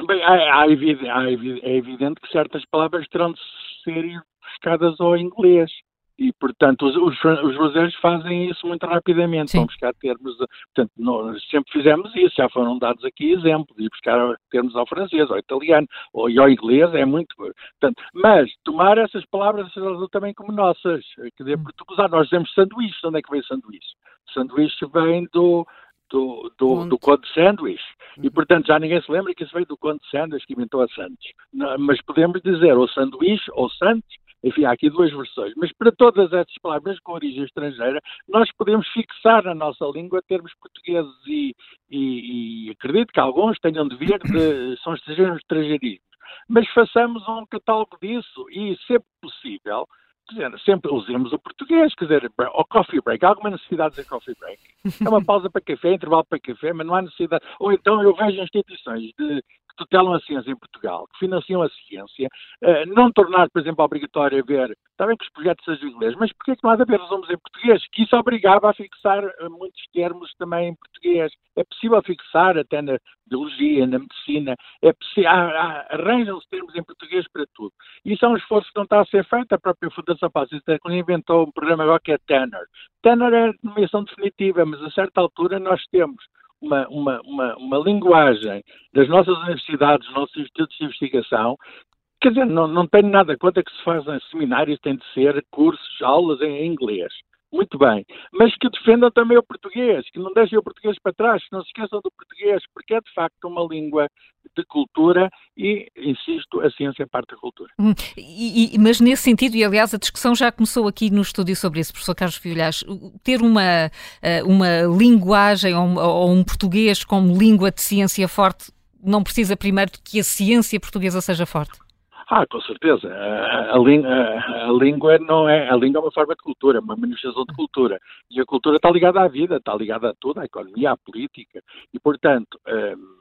Bem, há, há, é evidente que certas palavras terão de ser rebuscadas ao inglês. E, portanto, os, os, os brasileiros fazem isso muito rapidamente, Sim. vão buscar termos, portanto, nós sempre fizemos isso, já foram dados aqui exemplos, de buscar termos ao francês, ao italiano, ou ao inglês, é muito, portanto, mas tomar essas palavras também como nossas, quer dizer, hum. porque usar, nós dizemos sanduíche, onde é que vem sanduíche? Sanduíche vem do, do, do, do Conde Sandwich. E, uhum. portanto, já ninguém se lembra que isso veio do Conde Sandwich que inventou a Santos. Mas podemos dizer ou sanduíche ou Santos, enfim, há aqui duas versões. Mas para todas essas palavras com origem estrangeira, nós podemos fixar na nossa língua termos portugueses e, e, e acredito que alguns tenham de vir de, [coughs] são estrangeiros estrangeirismos. Mas façamos um catálogo disso e, sempre possível, dizer, sempre usemos o português, quer dizer, o coffee break, há alguma necessidade de dizer coffee break? [laughs] É uma pausa para café, intervalo para café, mas não há necessidade. Ou então eu vejo instituições de, tutelam a ciência em Portugal, que financiam a ciência, uh, não tornar, por exemplo, obrigatório haver, está bem que os projetos sejam inglês, mas porquê que não há de haver resumos em português? Que isso obrigava a fixar uh, muitos termos também em português. É possível fixar até na biologia, na medicina, é arranjam-se termos em português para tudo. Isso é um esforço que não está a ser feito. A própria Fundação Paz inventou um programa agora que é Tanner. Tanner é nomeação definitiva, mas a certa altura nós temos uma, uma, uma, uma linguagem das nossas universidades, dos nossos institutos de investigação, Quer dizer, não, não tenho nada contra que se façam seminários, tem de ser cursos, aulas em inglês muito bem, mas que defendam também o português, que não deixem o português para trás, que não se esqueçam do português, porque é de facto uma língua de cultura e, insisto, a ciência é parte da cultura.
Hum, e, e, mas nesse sentido, e aliás a discussão já começou aqui no estúdio sobre isso, professor Carlos Filhas, ter uma, eh, uma linguagem ou, ou um português como língua de ciência forte não precisa primeiro de que a ciência portuguesa seja forte?
Ah, com certeza. A, a, a, a, língua não é a língua é uma forma de cultura, uma manifestação de cultura. E a cultura está ligada à vida, está ligada a tudo, à economia, à política. E portanto,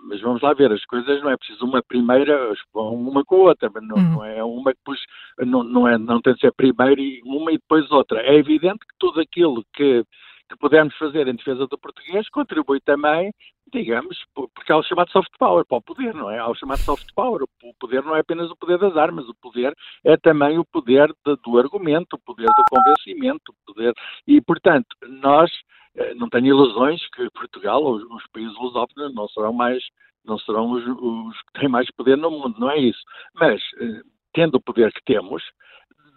mas vamos lá ver, as coisas não é preciso uma primeira, uma com a outra, mas não, uhum. não é uma que depois não, não, é, não tem de ser primeiro e uma e depois outra. É evidente que tudo aquilo que que pudermos fazer em defesa do português contribui também digamos, porque há o chamado soft power para o poder, não é? Há o chamado soft power. O poder não é apenas o poder das armas, o poder é também o poder de, do argumento, o poder do convencimento, o poder. E, portanto, nós eh, não tenho ilusões que Portugal ou os, países lusófonos não serão mais, não serão os, os, que têm mais poder no mundo, não é isso. Mas, eh, tendo o poder que temos,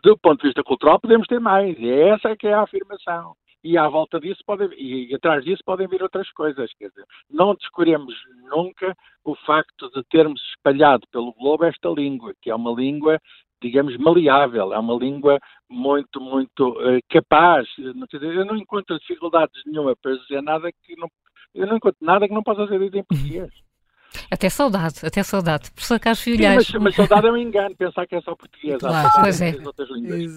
do ponto de vista cultural, podemos ter mais. E é essa que é a afirmação e à volta disso podem, e, atrás disso podem vir outras coisas. Quer dizer, não descuremos nunca o facto de termos espalhado pelo globo esta língua, que é uma língua, digamos, maleável, é uma língua muito, muito uh, capaz. Eu não encontro dificuldades nenhuma para dizer nada que não, eu não encontro nada que não possa ser dito em português.
Até saudade, até saudade. Professor Carlos Filhais.
Sim, mas, mas, saudade é um engano, pensar que é só português.
Claro, pois é.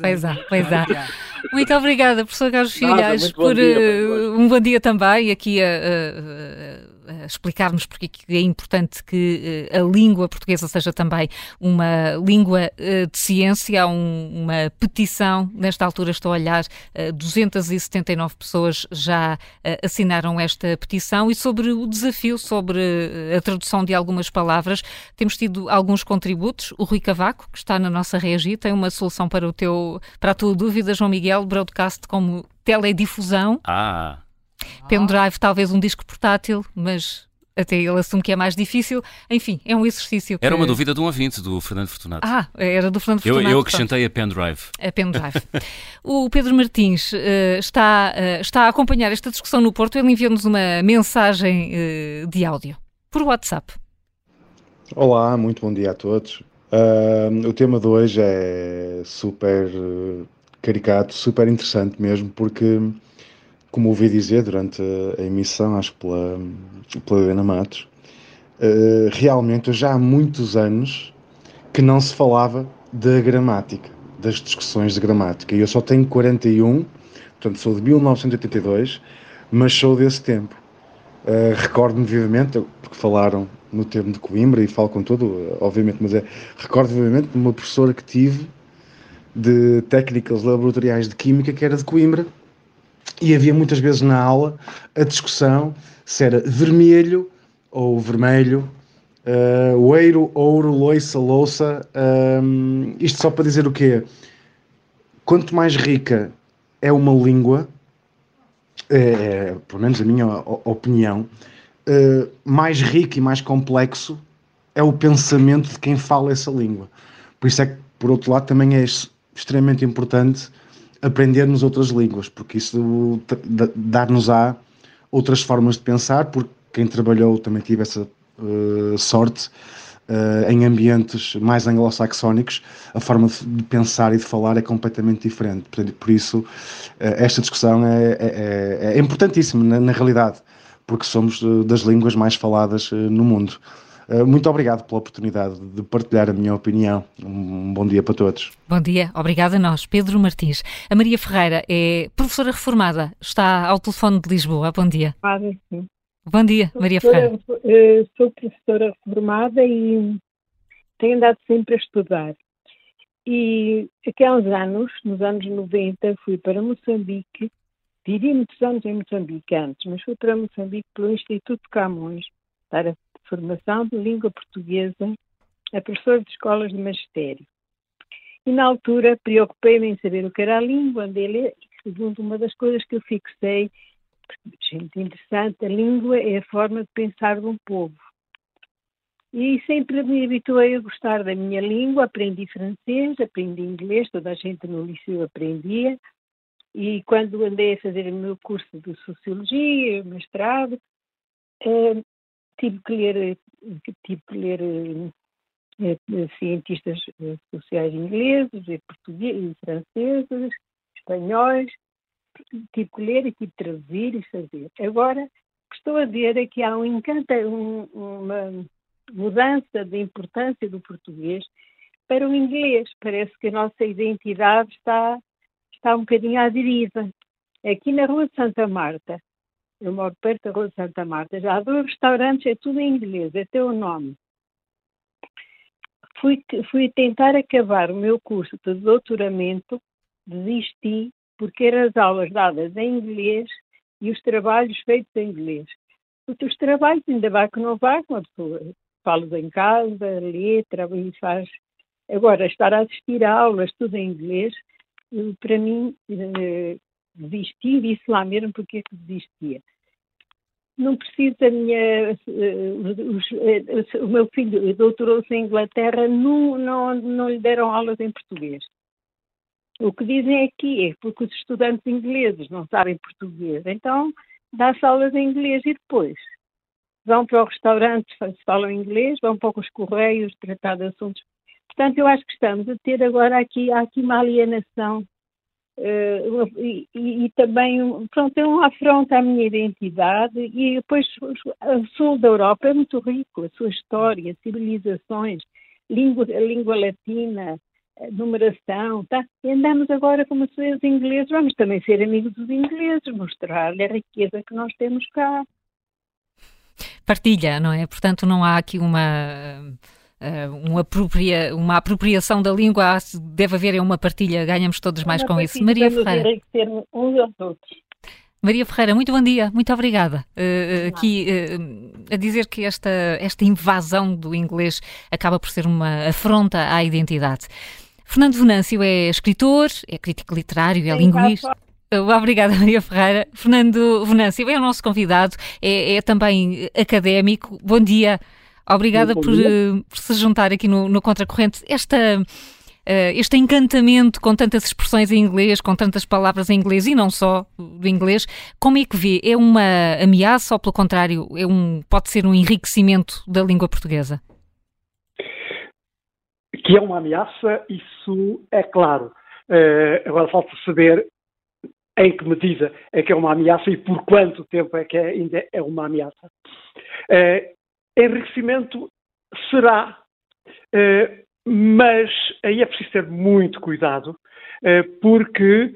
Pois é, pois é. Muito obrigada, professor Carlos Filhais, por dia, uh, um bom dia também aqui a, a, a explicar-nos porque é importante que eh, a língua portuguesa seja também uma língua eh, de ciência. Há um, uma petição, nesta altura estou a olhar, 279 eh, pessoas já assinaram esta petição e sobre o desafio, sobre a tradução de algumas palavras, temos tido alguns contributos. O Rui Cavaco, que está na nossa regi, tem uma solução para, o teu, para a tua dúvida, João Miguel, broadcast como teledifusão.
Ah,
Pendrive, talvez um disco portátil, mas até ele assume que é mais difícil. Enfim, é um exercício que...
Era uma dúvida de um ouvinte, do Fernando Fortunato.
Ah, era do Fernando Fortunato.
Eu, eu acrescentei a pendrive.
A pendrive. [laughs] o Pedro Martins uh, está, uh, está a acompanhar esta discussão no Porto. Ele enviou-nos uma mensagem uh, de áudio por WhatsApp.
Olá, muito bom dia a todos. o tema de hoje é super caricato, super interessante mesmo, porque como ouvi dizer durante a emissão, acho que pela, pela Helena Matos, uh, realmente já há muitos anos que não se falava da gramática, das discussões de gramática. E eu só tenho 41, portanto sou de 1982, mas sou desse tempo. Uh, Recordo-me vivamente, porque falaram no termo de Coimbra e falo com todo, obviamente, mas é, recordo vivamente de uma professora que tive de técnicas laboratoriais de Química que era de Coimbra e havia muitas vezes na aula a discussão se era vermelho ou vermelho, uh, oeiro, ouro, loiça, louça. Um, isto só para dizer o quê? quanto mais rica é uma língua, é, é, pelo menos a minha opinião, uh, mais rico e mais complexo é o pensamento de quem fala essa língua. Por isso é que, por outro lado, também é extremamente importante aprendermos outras línguas, porque isso dar-nos-á outras formas de pensar, porque quem trabalhou também tive essa uh, sorte uh, em ambientes mais anglo-saxónicos, a forma de pensar e de falar é completamente diferente. Por isso, uh, esta discussão é, é, é, é importantíssima na, na, realidade, porque somos das línguas mais faladas no mundo. Muito obrigado pela oportunidade de partilhar a minha opinião. Um bom dia para todos.
Bom dia, obrigada a nós. Pedro Martins. A Maria Ferreira é professora reformada, está ao telefone de Lisboa. Bom dia.
Sim.
Bom dia, Maria Ferreira.
Eh, sou professora reformada e tenho andado sempre a estudar. E aqui há uns anos, nos anos 90, fui para Moçambique, vivi muitos anos em Moçambique antes, mas fui para Moçambique pelo Instituto Camões, para formação de língua portuguesa a professor de escolas de magistério. E na altura preocupei-me em saber o que era a língua, a ler, segundo uma das coisas que eu fixei gente interessante, a língua é a forma de pensar de um povo. E sempre me habituei a gostar da minha língua, aprendi francês, aprendi inglês, toda a gente no liceu aprendia. E quando andei a fazer o meu curso de Sociologia, mestrado, eh, tive que ler, tive que ler eh, eh cientistas eh, sociais ingleses, e portugueses, franceses, espanhóis, tive que ler e tive que traduzir e fazer. Agora, estou a ver é que há um encanto, um, uma mudança de importância do português para o inglês. Parece que a nossa identidade está, está um bocadinho à deriva. Aqui na Rua de Santa Marta, eu moro perto da Rua de Santa Marta, já há dois restaurantes, é tudo em inglês, é teu nome. Fui, fui tentar acabar o meu curso de doutoramento, desisti porque eram as aulas dadas em inglês e os trabalhos feitos em inglês. Porque os trabalhos ainda vai que não vai, uma pessoa fala em casa, lê, trabalha e faz. Agora, estar a assistir a aulas tudo em inglês, para mim, eh, desistir, disse lá mesmo porque é que desistia. Não preciso da minha. Eh, eh, o meu filho doutorou-se em Inglaterra, não, não, não lhe deram aulas em português. O que dizem aqui é porque os estudantes ingleses não sabem português, então dá-se aulas em inglês e depois vão para o restaurante, falam inglês, vão para os correios tratar de assuntos. Portanto, eu acho que estamos a ter agora aqui, aqui uma alienação uh, e, e, também, pronto, é um afronta à minha identidade e depois o sul da Europa é muito rico, a sua história, civilizações, língua, língua latina, numeração, tá? E andamos agora como se os ingleses, vamos também ser amigos dos ingleses, mostrar-lhe a riqueza que nós temos cá.
Partilha, não é? Portanto, não há aqui uma. Uh, uma, apropria, uma apropriação da língua, deve haver uma partilha, ganhamos todos mais com isso.
Maria Ferreira. Uns aos outros.
Maria Ferreira, muito bom dia, muito obrigada. Uh, aqui uh, a dizer que esta, esta invasão do inglês acaba por ser uma afronta à identidade. Fernando Venâncio é escritor, é crítico literário, é linguista. Obrigada, Maria Ferreira. Fernando Venâncio é o nosso convidado, é, é também académico. Bom dia. Obrigada por, dia. por, se juntar aqui no, no Contracorrente. Esta, uh, este encantamento com tantas expressões em inglês, com tantas palavras em inglês e não só do inglês, como é que vê? É uma ameaça ou, pelo contrário, é um, pode ser um enriquecimento da língua portuguesa?
que é uma ameaça, isso é claro. Uh, agora falta saber em que medida é que é uma ameaça e por quanto tempo é que é, ainda é uma ameaça. Uh, enriquecimento será, uh, mas aí é preciso ter muito cuidado, porque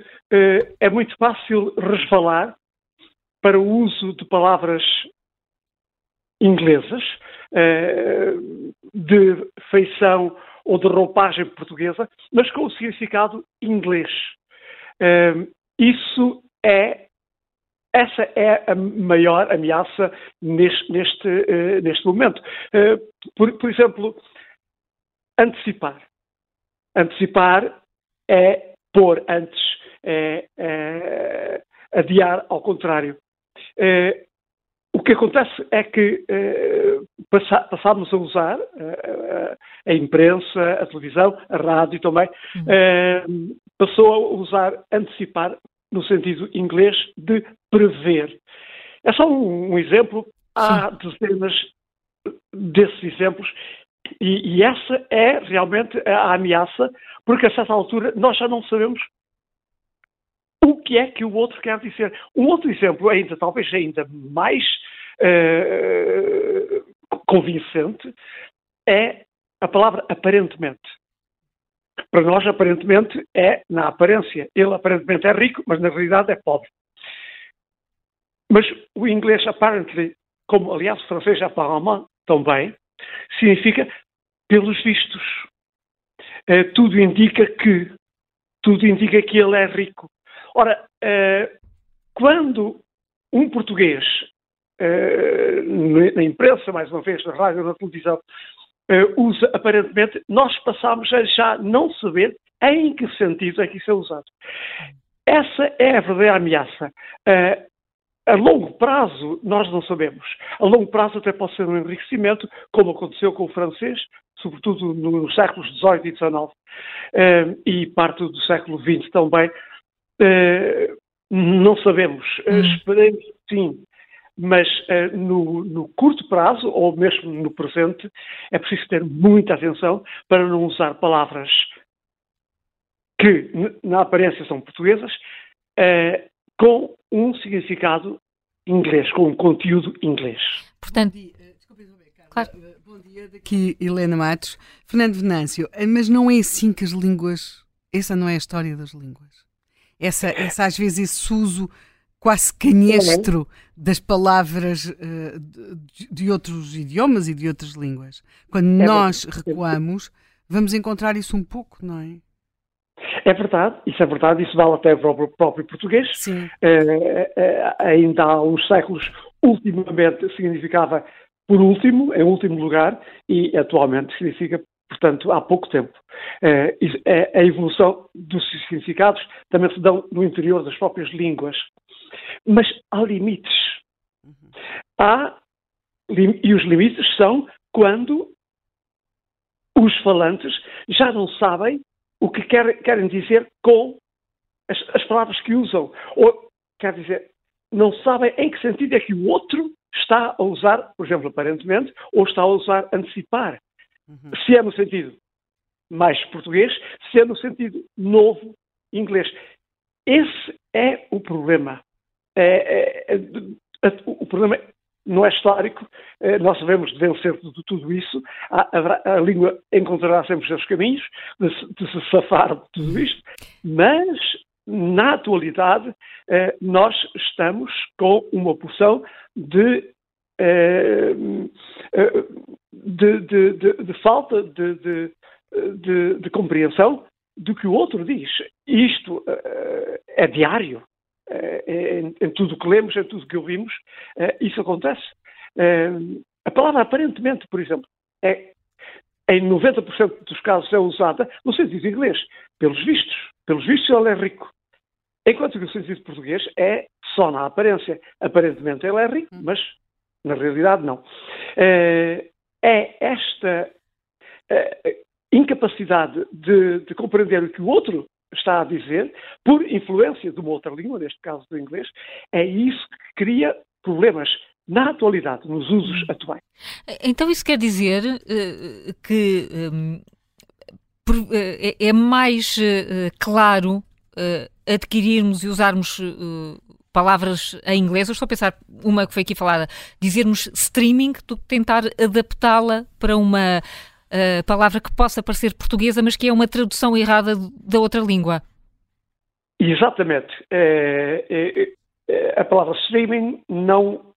é muito fácil resvalar para o uso de palavras inglesas, de feição ou de roupagem portuguesa, mas com o significado inglês. Isso é essa é a maior ameaça neste, neste, uh, neste momento. Uh, por, por, exemplo, antecipar. Antecipar é pôr antes é, é, adiar ao contrário. É, o que acontece é que é, passámos a usar a imprensa, a televisão, a rádio também, uhum. passou a usar antecipar no sentido inglês de prever. É só um, um exemplo, há Sim. dezenas desses exemplos e, e, essa é realmente a ameaça, porque a certa altura nós já não sabemos o que é que o outro quer dizer. Um outro exemplo, ainda talvez ainda mais uh, convincente, é a palavra aparentemente. Para nós, aparentemente, é na aparência. Ele aparentemente é rico, mas na realidade é pobre. Mas o inglês apparently, como aliás o francês apparemment também, significa pelos vistos. Uh, tudo indica que, tudo indica que ele é rico. Ora, uh, quando um português, uh, na imprensa, mais uma vez, na rádio, na televisão, usa aparentemente, nós passamos a já não saber em que sentido é que isso é usado. Essa é a verdadeira ameaça. A longo prazo, nós não sabemos. A longo prazo até pode ser um enriquecimento, como aconteceu com o francês, sobretudo nos séculos XVIII e XIX, eh, e parte do século XX também. Eh, não sabemos. Hum. Esperemos sim. Mas eh, no, no curto prazo, ou mesmo no presente, é preciso ter muita atenção para não usar palavras que, na aparência, são portuguesas, com um significado inglês, com um conteúdo inglês.
Portanto,
eh, claro. Eh, bom dia, daqui Helena Matos. Fernando Venâncio, eh, mas não é assim que as línguas. Essa não é a história das línguas. Essa, [laughs] essa às vezes, esse uso quase canhestro das palavras uh, de, de, outros idiomas e de outras línguas. Quando é nós recuamos, vamos encontrar isso um pouco, não é?
É verdade, isso é verdade, isso vale até para o próprio português.
Sim.
É, ainda há uns séculos, ultimamente significava por último, em último lugar, e atualmente significa, portanto, há pouco tempo. É, a evolução dos significados também se dão no interior das próprias línguas. Mas há limites. Uhum. Há, e os limites são quando os falantes já não sabem o que quer, querem dizer com as, as, palavras que usam. Ou, quer dizer, não sabem em que sentido é que o outro está a usar, por exemplo, aparentemente, ou está a usar antecipar. Uhum. Se é no sentido mais português, se é no sentido novo inglês. Esse é o problema. É, é, é, o problema não é histórico, eh, nós devemos vencer de tudo isso, a, a, a, língua encontrará sempre os seus caminhos de, de, se safar de tudo isto, mas na atualidade eh, nós estamos com uma porção de, eh, de, de falta de, compreensão do que o outro diz. Isto é diário. Em, em, tudo o que lemos, em tudo o que ouvimos, isso acontece. A palavra aparentemente, por exemplo, é, em 90% dos casos é usada no sentido inglês, pelos vistos. Pelos vistos ele é rico. Enquanto que o sentido português é só na aparência. Aparentemente ele é rico, hum. mas na realidade não. É esta incapacidade de, de compreender o que o outro está a dizer, por influência de uma outra língua, neste caso do inglês, é isso que cria problemas na atualidade, nos usos atuais.
Então isso quer dizer uh, que um, é, mais uh, claro uh, adquirirmos e usarmos palavras em inglês, eu estou a pensar uma que foi aqui falada, dizermos streaming, do que tentar adaptá-la para uma uh, palavra que possa parecer portuguesa, mas que é uma tradução errada da outra língua.
Exatamente. É, é, é, a palavra streaming não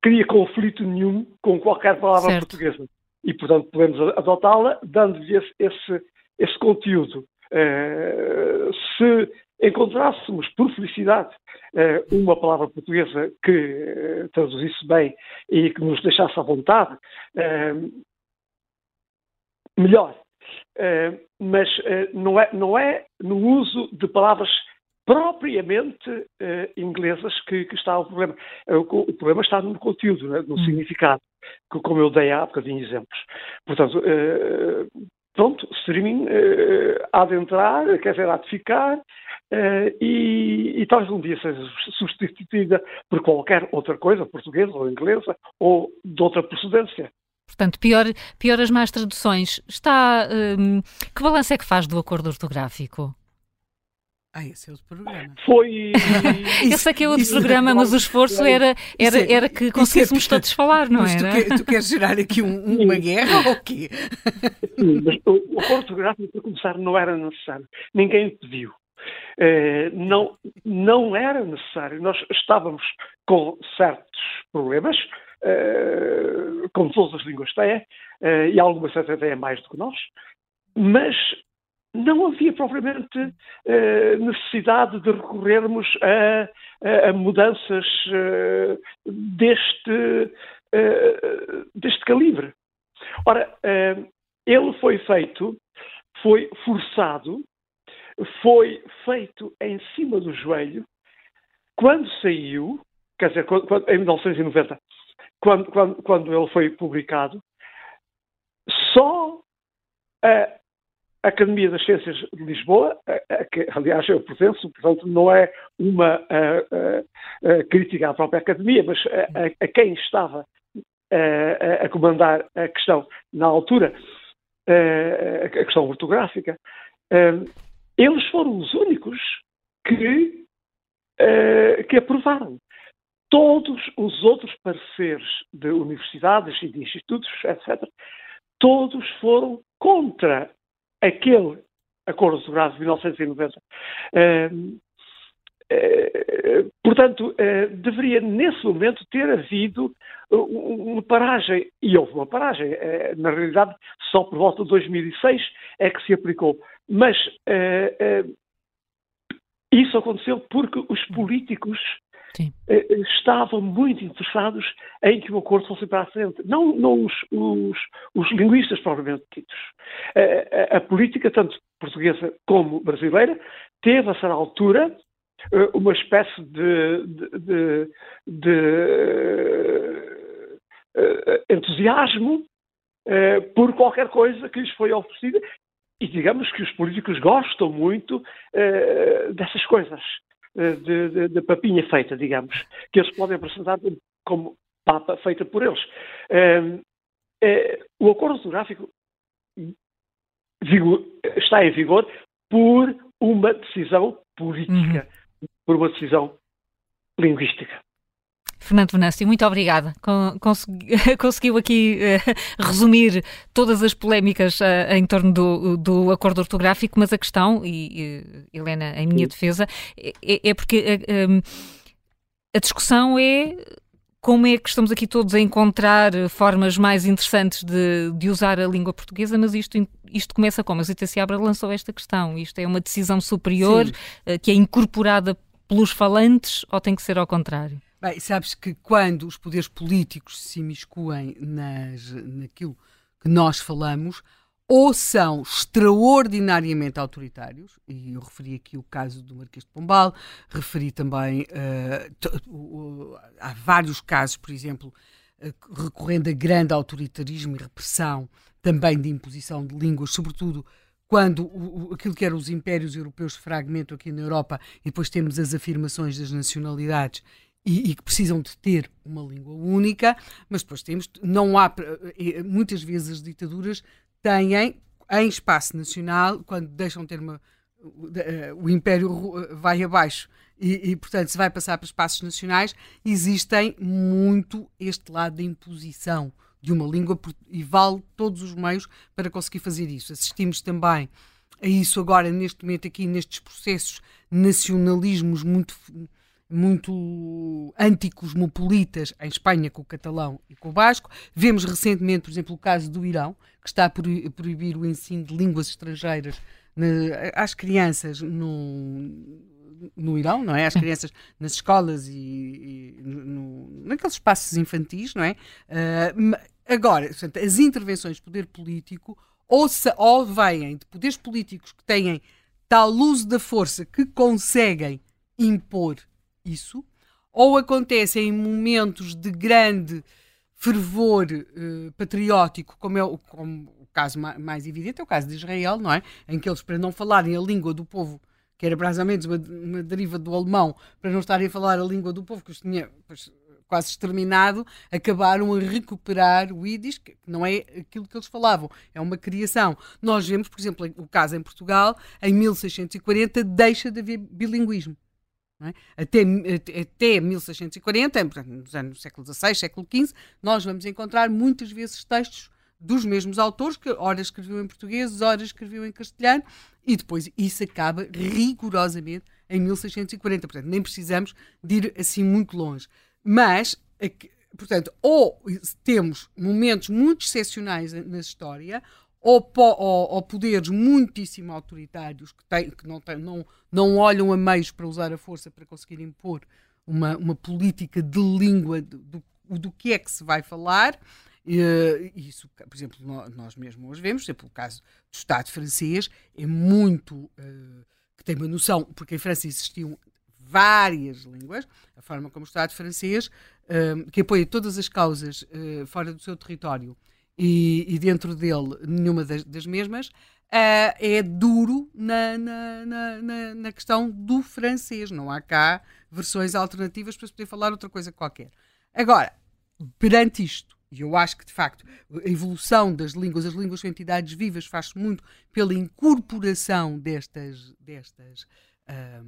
cria conflito nenhum com qualquer palavra certo. portuguesa. E, portanto, podemos adotá-la dando-lhe esse, esse, esse, conteúdo. É, se encontrássemos, por felicidade, é, uma palavra portuguesa que traduzisse bem e que nos deixasse à vontade, melhor. Uh, mas uh, não, é, não é no uso de palavras propriamente uh, inglesas que, que, está o problema. O, o, problema está no conteúdo, né, no hum. significado, que, como eu dei há bocadinho exemplos. Portanto, pronto, streaming há de entrar, quer dizer, há de ficar, e, e talvez um dia seja substituída por qualquer outra coisa, portuguesa ou inglesa, ou de outra procedência.
Portanto, pior, pior as más traduções. Está. Hum, que balanço é que faz do acordo ortográfico?
Ah, esse é outro programa.
Foi. [laughs]
esse aqui é outro isso, programa, mas o esforço era, era, é, era que é conseguíssemos é, todos falar, não
mas
era?
Tu, quer, tu queres gerar aqui um, uma guerra ou o quê? [laughs]
Sim, mas o, o acordo ortográfico, para começar, não era necessário. Ninguém pediu. Uh, não, não era necessário. Nós estávamos com certos problemas, uh, como todas as línguas têm, uh, e algumas até têm mais do que nós, mas não havia propriamente necessidade de recorrermos a, a, mudanças deste, deste calibre. Ora, ele foi feito, foi forçado foi feito em cima do joelho quando saiu, quer dizer, quando, em 1990, quando, quando, quando ele foi publicado, só a Academia das Ciências de Lisboa, a, a, que aliás eu pertenço, portanto não é uma a, crítica à própria Academia, mas a, quem estava a, comandar a questão na altura, a, questão ortográfica, eles foram os únicos que, que aprovaram. Todos os outros pareceres de universidades e de institutos, etc., todos foram contra aquele acordo ortográfico de 1990. Uh, uh, portanto, uh, deveria nesse momento ter havido uma paragem, e houve uma paragem. na realidade, só por volta de 2006 é que se aplicou. Mas isso aconteceu porque os políticos uh, estavam muito interessados em que o acordo fosse para a frente, não, não os, os, os, linguistas propriamente ditos. A, a, política, tanto portuguesa como brasileira, teve a certa altura uma espécie de, de, de, de entusiasmo por qualquer coisa que lhes foi oferecida. E digamos que os políticos gostam muito uh, dessas coisas, de, de, de, papinha feita, digamos, que eles podem apresentar como papa feita por eles. Uh, o acordo ortográfico está em vigor por uma decisão política, uhum. por uma decisão linguística.
Fernando Venâncio, muito obrigada. [laughs] conseguiu aqui uh, resumir todas as polémicas uh, em torno do, do, acordo ortográfico, mas a questão, e Helena, em minha defesa, é, é, porque a discussão é como é que estamos aqui todos a encontrar formas mais interessantes de, de usar a língua portuguesa, mas isto, isto começa como? A Zita Seabra lançou esta questão. Isto é uma decisão superior que é incorporada pelos falantes ou tem que ser ao contrário?
Bem, sabes que quando os poderes políticos se imiscuem nas, naquilo que nós falamos, ou são extraordinariamente autoritários, e eu referi aqui o caso do Marquês de Pombal, referi também, uh, há vários casos, por exemplo, uh, recorrendo a grande autoritarismo e repressão, também de imposição de línguas, sobretudo quando o, aquilo que eram os impérios europeus fragmentam aqui na Europa e depois temos as afirmações das nacionalidades e, e, que precisam de ter uma língua única, mas depois temos, não há, eh, muitas vezes as ditaduras têm em espaço nacional, quando deixam de ter uma, eh, o império eh, vai abaixo e, e, portanto se vai passar para espaços nacionais, existem muito este lado da imposição de uma língua e vale todos os meios para conseguir fazer isso. Assistimos também a isso agora, neste momento, aqui nestes processos nacionalismos muito muito anticosmopolitas em Espanha com o catalão e com o basco. Vemos recentemente, por exemplo, o caso do Irão, que está a proibir o ensino de línguas estrangeiras às crianças no, no Irão, não é? Às [laughs] crianças nas escolas e, e no, naqueles espaços infantis, não é? Uh, agora, portanto, as intervenções de poder político ou, se, ou vêm de poderes políticos que têm tal uso da força que conseguem impor isso, ou acontece em momentos de grande fervor uh, patriótico, como é o, como o caso mais evidente, é o caso de Israel, não é? Em que eles, para não falarem a língua do povo, que era menos uma, uma deriva do alemão, para não estarem a falar a língua do povo, que os tinha pois, quase exterminado, acabaram a recuperar o Yiddish, que não é aquilo que eles falavam, é uma criação. Nós vemos, por exemplo, o caso em Portugal, em 1640 deixa de haver bilinguismo. É? Até, até 1640, portanto, nos anos do século XVI, século XV, nós vamos encontrar muitas vezes textos dos mesmos autores, que ora escreviam em português, ora escreviam em castelhano, e depois isso acaba rigorosamente em 1640. Portanto, nem precisamos de ir assim muito longe. Mas, portanto, ou temos momentos muito excepcionais na história, ou, ou, ou, poderes muitíssimo autoritários que, têm, que não, têm, não, não olham a meios para usar a força para conseguir impor uma, uma política de língua do, do, que é que se vai falar. Uh, isso, por exemplo, nós mesmos hoje vemos, por exemplo, o caso do Estado francês é muito uh, que tem uma noção, porque em França existiam várias línguas, a forma como o Estado francês, uh, que apoia todas as causas fora do seu território e, e dentro dele nenhuma das, das mesmas, uh, é duro na, na, na, na, questão do francês. Não há cá versões alternativas para se poder falar outra coisa qualquer. Agora, perante isto, e eu acho que de facto a evolução das línguas, as línguas são entidades vivas, faz-se muito pela incorporação destas, destas, um, ah,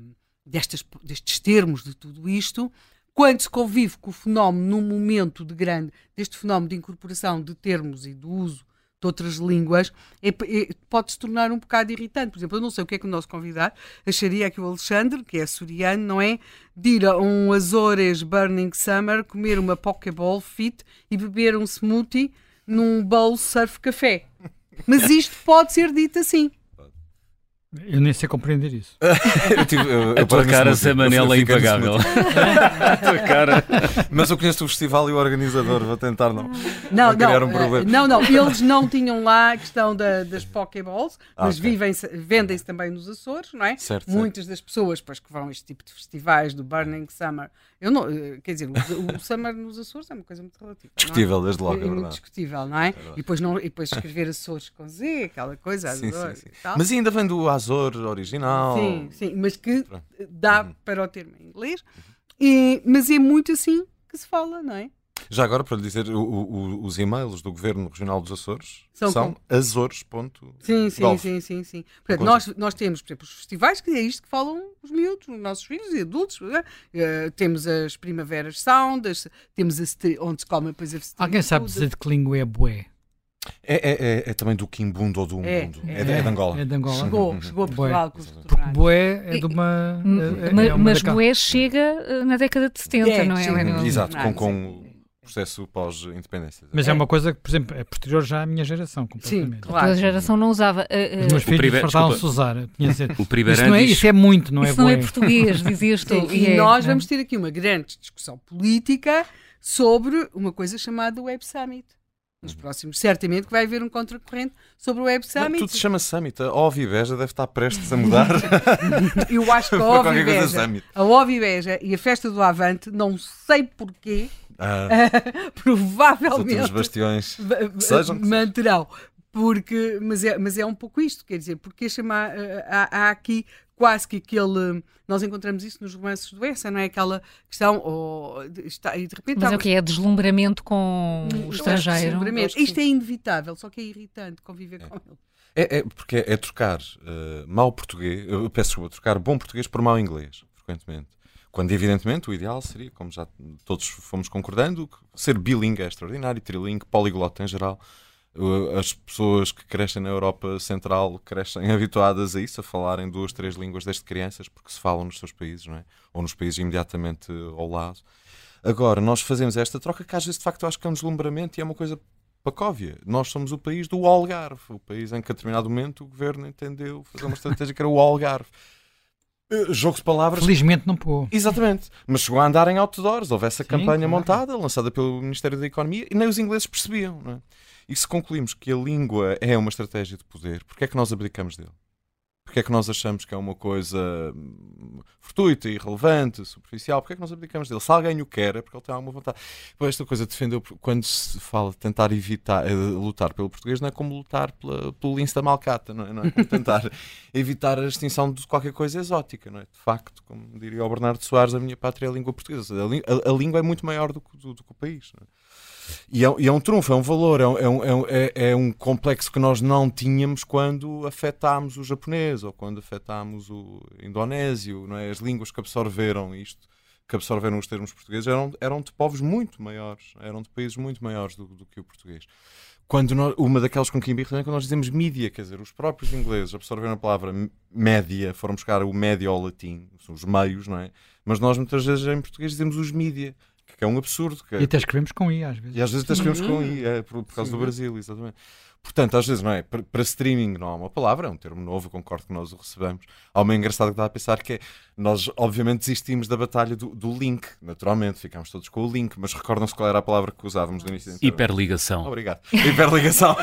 destas, destes termos de tudo isto quando se convive com o fenómeno num momento de grande, deste fenómeno de incorporação de termos e do uso de outras línguas, é, é, pode se tornar um bocado irritante. Por exemplo, eu não sei o que é que o nosso convidado acharia que o Alexandre, que é suriano, não é? De ir a um Azores Burning Summer, comer uma Pokéball fit e beber um smoothie num bowl surf café. Mas isto pode ser dito assim.
Eu nem sei compreender isso. [laughs]
eu tive, eu, a tua cara, Zé Manela, é impagável. [laughs] a
tua cara. Mas eu conheço o festival e o organizador, vou tentar não.
Não, não, um uh, não, não, eles não tinham lá a questão da, das Pokéballs, ah, mas okay. vendem-se também nos Açores, não é?
Certo,
Muitas
certo.
das pessoas pois, que vão a este tipo de festivais, do Burning Summer, eu não, uh, quer dizer, o, o Summer nos Açores é uma coisa muito relativa.
É? Discutível, é? desde logo, é, é
verdade. Discutível, não é? é e, depois não, e depois escrever Açores com Z, aquela coisa, sim, sim, sim.
Mas ainda vem do Açores Azor original.
Sim, sim, mas que dá uhum. para o termo em inglês. E, mas é muito assim que se fala, não é?
Já agora, para lhe dizer, o, o, os e-mails do Governo Regional dos Açores são, são azores.
Sim, sim, sim, sim, sim. Portanto, nós, nós temos, por exemplo, os festivais, que é isto que falam os miúdos, os nossos filhos e adultos. Uh, temos as Primaveras Sound, as, temos a, onde se come depois a
Alguém sabe dizer de que língua é bué?
É, é, é, é, também do Kimbundo ou do Umbundo. É, é, de, é de Angola.
É de Angola.
Chegou, chegou a Portugal com os
Porque Boé é de uma.
É, é mas Boé chega eh, na década de 70, não é?
Sim, Exato, com, com o processo pós-independência.
Mas é uma coisa que, por exemplo, é posterior já à minha geração, completamente. Sim,
claro. A geração não usava. Uh,
Os meus filhos fartavam-se usar. [laughs] O primeiro isso, não é, isso é muito, não
é
Isso não
é português, dizias [laughs] tu.
e, e nós vamos ter aqui uma grande discussão política sobre uma coisa chamada Web Summit nos próximos, certamente que vai haver um contracorrente sobre o Web Summit. Mas
tudo se chama Summit. A Ovibeja deve estar prestes a mudar. [laughs]
Eu acho que a [laughs] Ovibeja, a e a Festa do Avante, não sei porquê, ah, [laughs] provavelmente
os bastiões
sejam, manterão. Porque, mas, é, mas é um pouco isto, quer dizer, porque chamar, há, há aqui quase que aquele. Nós encontramos isso nos romances do Essa, não é? Aquela questão. Oh, está, e de repente,
Mas é o que? É deslumbramento com o estrangeiro? Deslumbramento.
Isto é inevitável, só que é irritante conviver é. com ele.
É, é porque é, é trocar uh, mau português, eu peço desculpa, trocar bom português por mau inglês, frequentemente. Quando, evidentemente, o ideal seria, como já todos fomos concordando, ser bilingue é extraordinário, trilingue, poliglota em geral as pessoas que crescem na Europa Central crescem [laughs] habituadas a isso, a falarem duas, três línguas desde crianças, porque se falam nos seus países, não é? Ou nos países imediatamente ao lado. Agora, nós fazemos esta troca que às vezes de facto eu acho que é um deslumbramento e é uma coisa pacóvia. Nós somos o país do Algarve, o país em que a determinado momento o governo entendeu fazer uma estratégia que era o Algarve. [laughs] Eh, jogo de palavras.
Felizmente não pôs.
Exatamente. Mas chegou a andar em outdoors. Houve essa Sim, campanha claro. montada, lançada pelo Ministério da Economia, e nem os ingleses percebiam. Não é? E se concluímos que a língua é uma estratégia de poder, porquê é que nós abdicamos dele? Porque é que nós achamos que é uma coisa hum, fortuita, irrelevante, superficial? Porque é que nós abdicamos dele? Se alguém o quer, é porque ele tem alguma vontade. Pois esta coisa defendeu, quando se fala de tentar evitar, uh, lutar pelo português, não é como lutar pela, pelo lince da malcata, não é? Não é como tentar [laughs] evitar a extinção de qualquer coisa exótica, não é? De facto, como diria o Bernardo Soares, a minha pátria é a língua portuguesa. A, a, a língua é muito maior do que, do, do que o país. Não é? E é, e é, um trunfo, é um valor, é, é um, é, um, é, é, um complexo que nós não tínhamos quando afetámos o japonês ou quando afetámos o indonésio, não é? As línguas que absorveram isto, que absorveram os termos portugueses, eram, eram de povos muito maiores, eram de países muito maiores do, do que o português. Quando nós, uma daquelas com que me é quando nós dizemos mídia, quer dizer, os próprios ingleses absorveram a palavra média, foram buscar o médio ao latim, são os meios, não é? Mas nós muitas vezes em português dizemos os mídia que é um absurdo. Que é...
E até escrevemos com I, às vezes.
E às vezes até escrevemos com I, é, por, por causa Sim. do Brasil, exatamente. Portanto, às vezes, não é? Para, para, streaming não há uma palavra, é um termo novo, concordo que nós o recebemos. Há uma engraçada que dá a pensar que é, nós, obviamente, desistimos da batalha do, do link, naturalmente, ficámos todos com o link, mas recordam-se qual era a palavra que usávamos no início da
Hiperligação.
Obrigado. Hiperligação.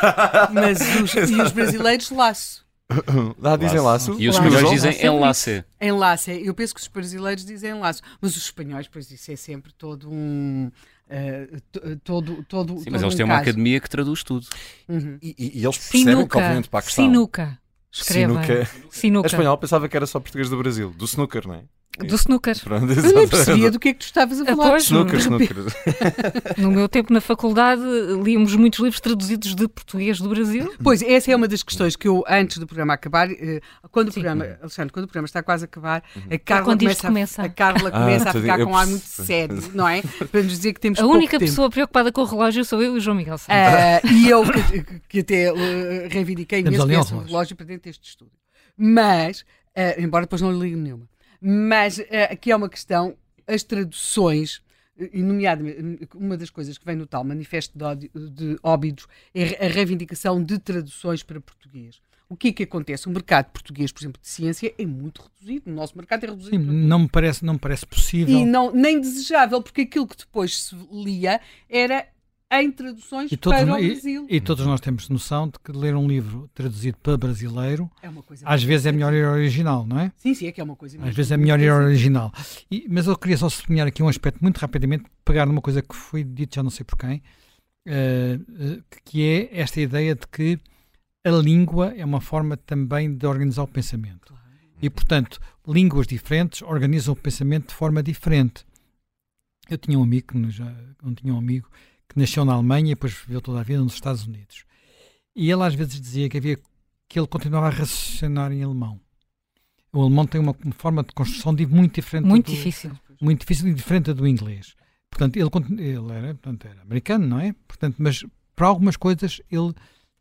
mas os, e os brasileiros, laço. [coughs]
Lá dizem laço.
E os espanhóis dizem enlace.
Enlace. Eu penso que os brasileiros dizem laço. Mas os espanhóis, pois isso é sempre todo um. Uh, todo, todo,
Sim, mas eles um têm caso. uma academia que traduz tudo.
Uhum. E, e, e, eles percebem Sinuca. que, obviamente, para a questão.
Sinuca. Escreva.
Sinuca. Sinuca. A espanhol pensava que era só português do Brasil, do snooker, não é?
Do snooker.
Pronto, eu nem percebia do que é que tu estavas a falar. Pois,
snooker, snooker. [laughs]
No meu tempo na faculdade líamos muitos livros traduzidos de português do Brasil.
Pois, essa é uma das questões que eu, antes do programa acabar, eh, quando o programa, Alexandre, quando o programa está quase a acabar, uhum. a Carla começa, começa. A, a, Carla ah, começa a ficar com um ar muito sério, não é? Para nos dizer que temos
A única pessoa preocupada com o relógio sou eu e o João Miguel Santos.
Uh, e eu, que, [laughs] que até uh, reivindiquei mesmo esse relógio para dentro deste estúdio. Mas, uh, embora depois não lhe ligue nenhuma. Mas uh, aqui é uma questão, as traduções, e nomeadamente, uma das coisas que vem no tal manifesto de, de Óbidos é a reivindicação de traduções para português. O que é que acontece? O mercado português, por exemplo, de ciência é muito reduzido. O nosso mercado é reduzido.
Sim, não me parece, não me parece possível.
E não, nem desejável, porque aquilo que depois se lia era em traduções para o Brasil.
E, e, todos nós temos noção de que ler um livro traduzido para brasileiro é às vezes é melhor ir ao original, não é?
Sim, sim, é que é uma coisa
Às vezes é melhor ir ao original. E, mas eu queria só sublinhar aqui um aspecto muito rapidamente, pegar numa coisa que foi dito já não sei por quem, uh, que é esta ideia de que a língua é uma forma também de organizar o pensamento. Claro. E, portanto, línguas diferentes organizam o pensamento de forma diferente. Eu tinha um amigo, já não tinha um amigo, que nasceu na Alemanha e depois viveu toda a vida nos Estados Unidos. E ele às vezes dizia que havia que ele continuava a raciocinar em alemão. O alemão tem uma, forma de construção de muito diferente
muito
do,
difícil
muito difícil e diferente do inglês. Portanto, ele, ele era, portanto, era americano, não é? Portanto, mas para algumas coisas ele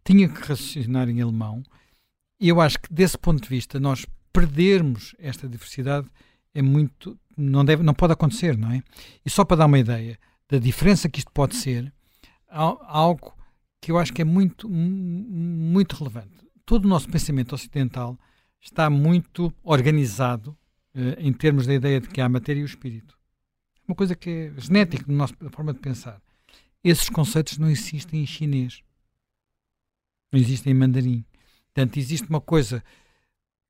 tinha que raciocinar em alemão. E eu acho que desse ponto de vista nós perdermos esta diversidade é muito não deve não pode acontecer, não é? E só para dar uma ideia, da diferença que isto pode ser, algo que eu acho que é muito, muito relevante. Todo o nosso pensamento ocidental está muito organizado uh, em termos da ideia de que há a matéria e o espírito. Uma coisa que é genética da nossa forma de pensar. Esses conceitos não existem em chinês. Não existem em mandarim. Portanto, existe uma coisa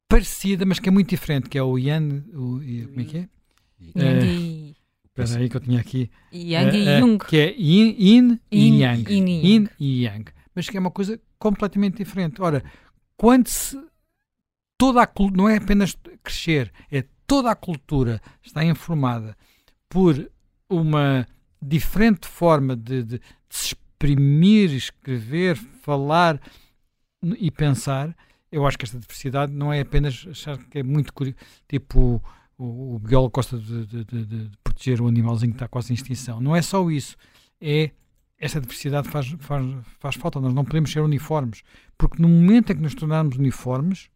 parecida, mas que é muito diferente, que é o Yan. O, como é que é?
Yang.
Espera aí que eu tinha aqui.
Yang e uh, Jung.
Que é Yin, yin e Yang. Yin, yin e Yang. Mas que é uma coisa completamente diferente. Ora, quando se. Toda a não é apenas crescer, é toda a cultura está informada por uma diferente forma de, de, de se exprimir, escrever, falar e pensar. Eu acho que esta diversidade não é apenas achar que é muito tipo o, o biólogo gosta de, de, de, de, proteger o animalzinho que está quase em extinção. Não é só isso. É esta diversidade faz, faz, faz falta. Nós não podemos ser uniformes. Porque no momento em que nos tornarmos uniformes,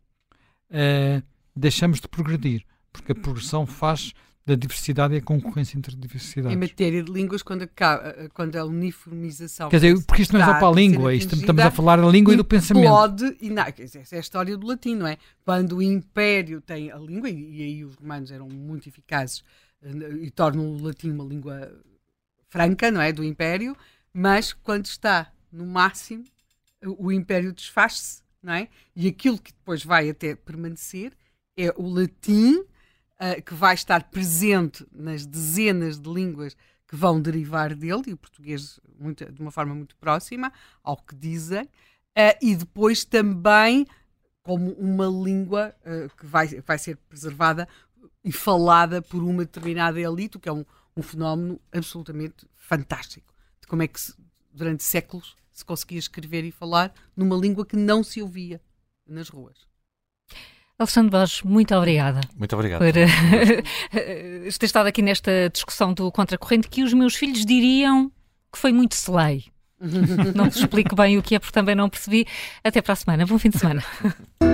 uh, deixamos de progredir. Porque a progressão faz da diversidade e a concorrência entre diversidades.
Em matéria de línguas, quando, acaba, quando a uniformização.
Quer dizer, porque isto não é só para a língua, isto, estamos a falar da língua e do pensamento.
Pode, e não, essa é a história do latim, não é? Quando o império tem a língua, e, e aí os romanos eram muito eficazes eh, e tornam o latim uma língua franca, não é? Do império, mas quando está no máximo, o império desfaz-se, não é? E aquilo que depois vai até permanecer é o latim, uh, que vai estar presente nas dezenas de línguas que vão derivar dele, e o português muito, de uma forma muito próxima ao que dizem, uh, e depois também como uma língua uh, que vai, vai ser preservada e falada por uma determinada elite, o que é um, um fenómeno absolutamente fantástico. De como é que se, durante séculos se conseguia escrever e falar numa língua que não se ouvia nas ruas.
Alexandre Borges, muito obrigada.
Muito obrigado.
Por uh, [laughs] ter estado aqui nesta discussão do contracorrente que os meus filhos diriam que foi muito slay. [laughs] não te explico bem o que é, porque também não percebi. Até para a semana. Bom fim de semana. [laughs]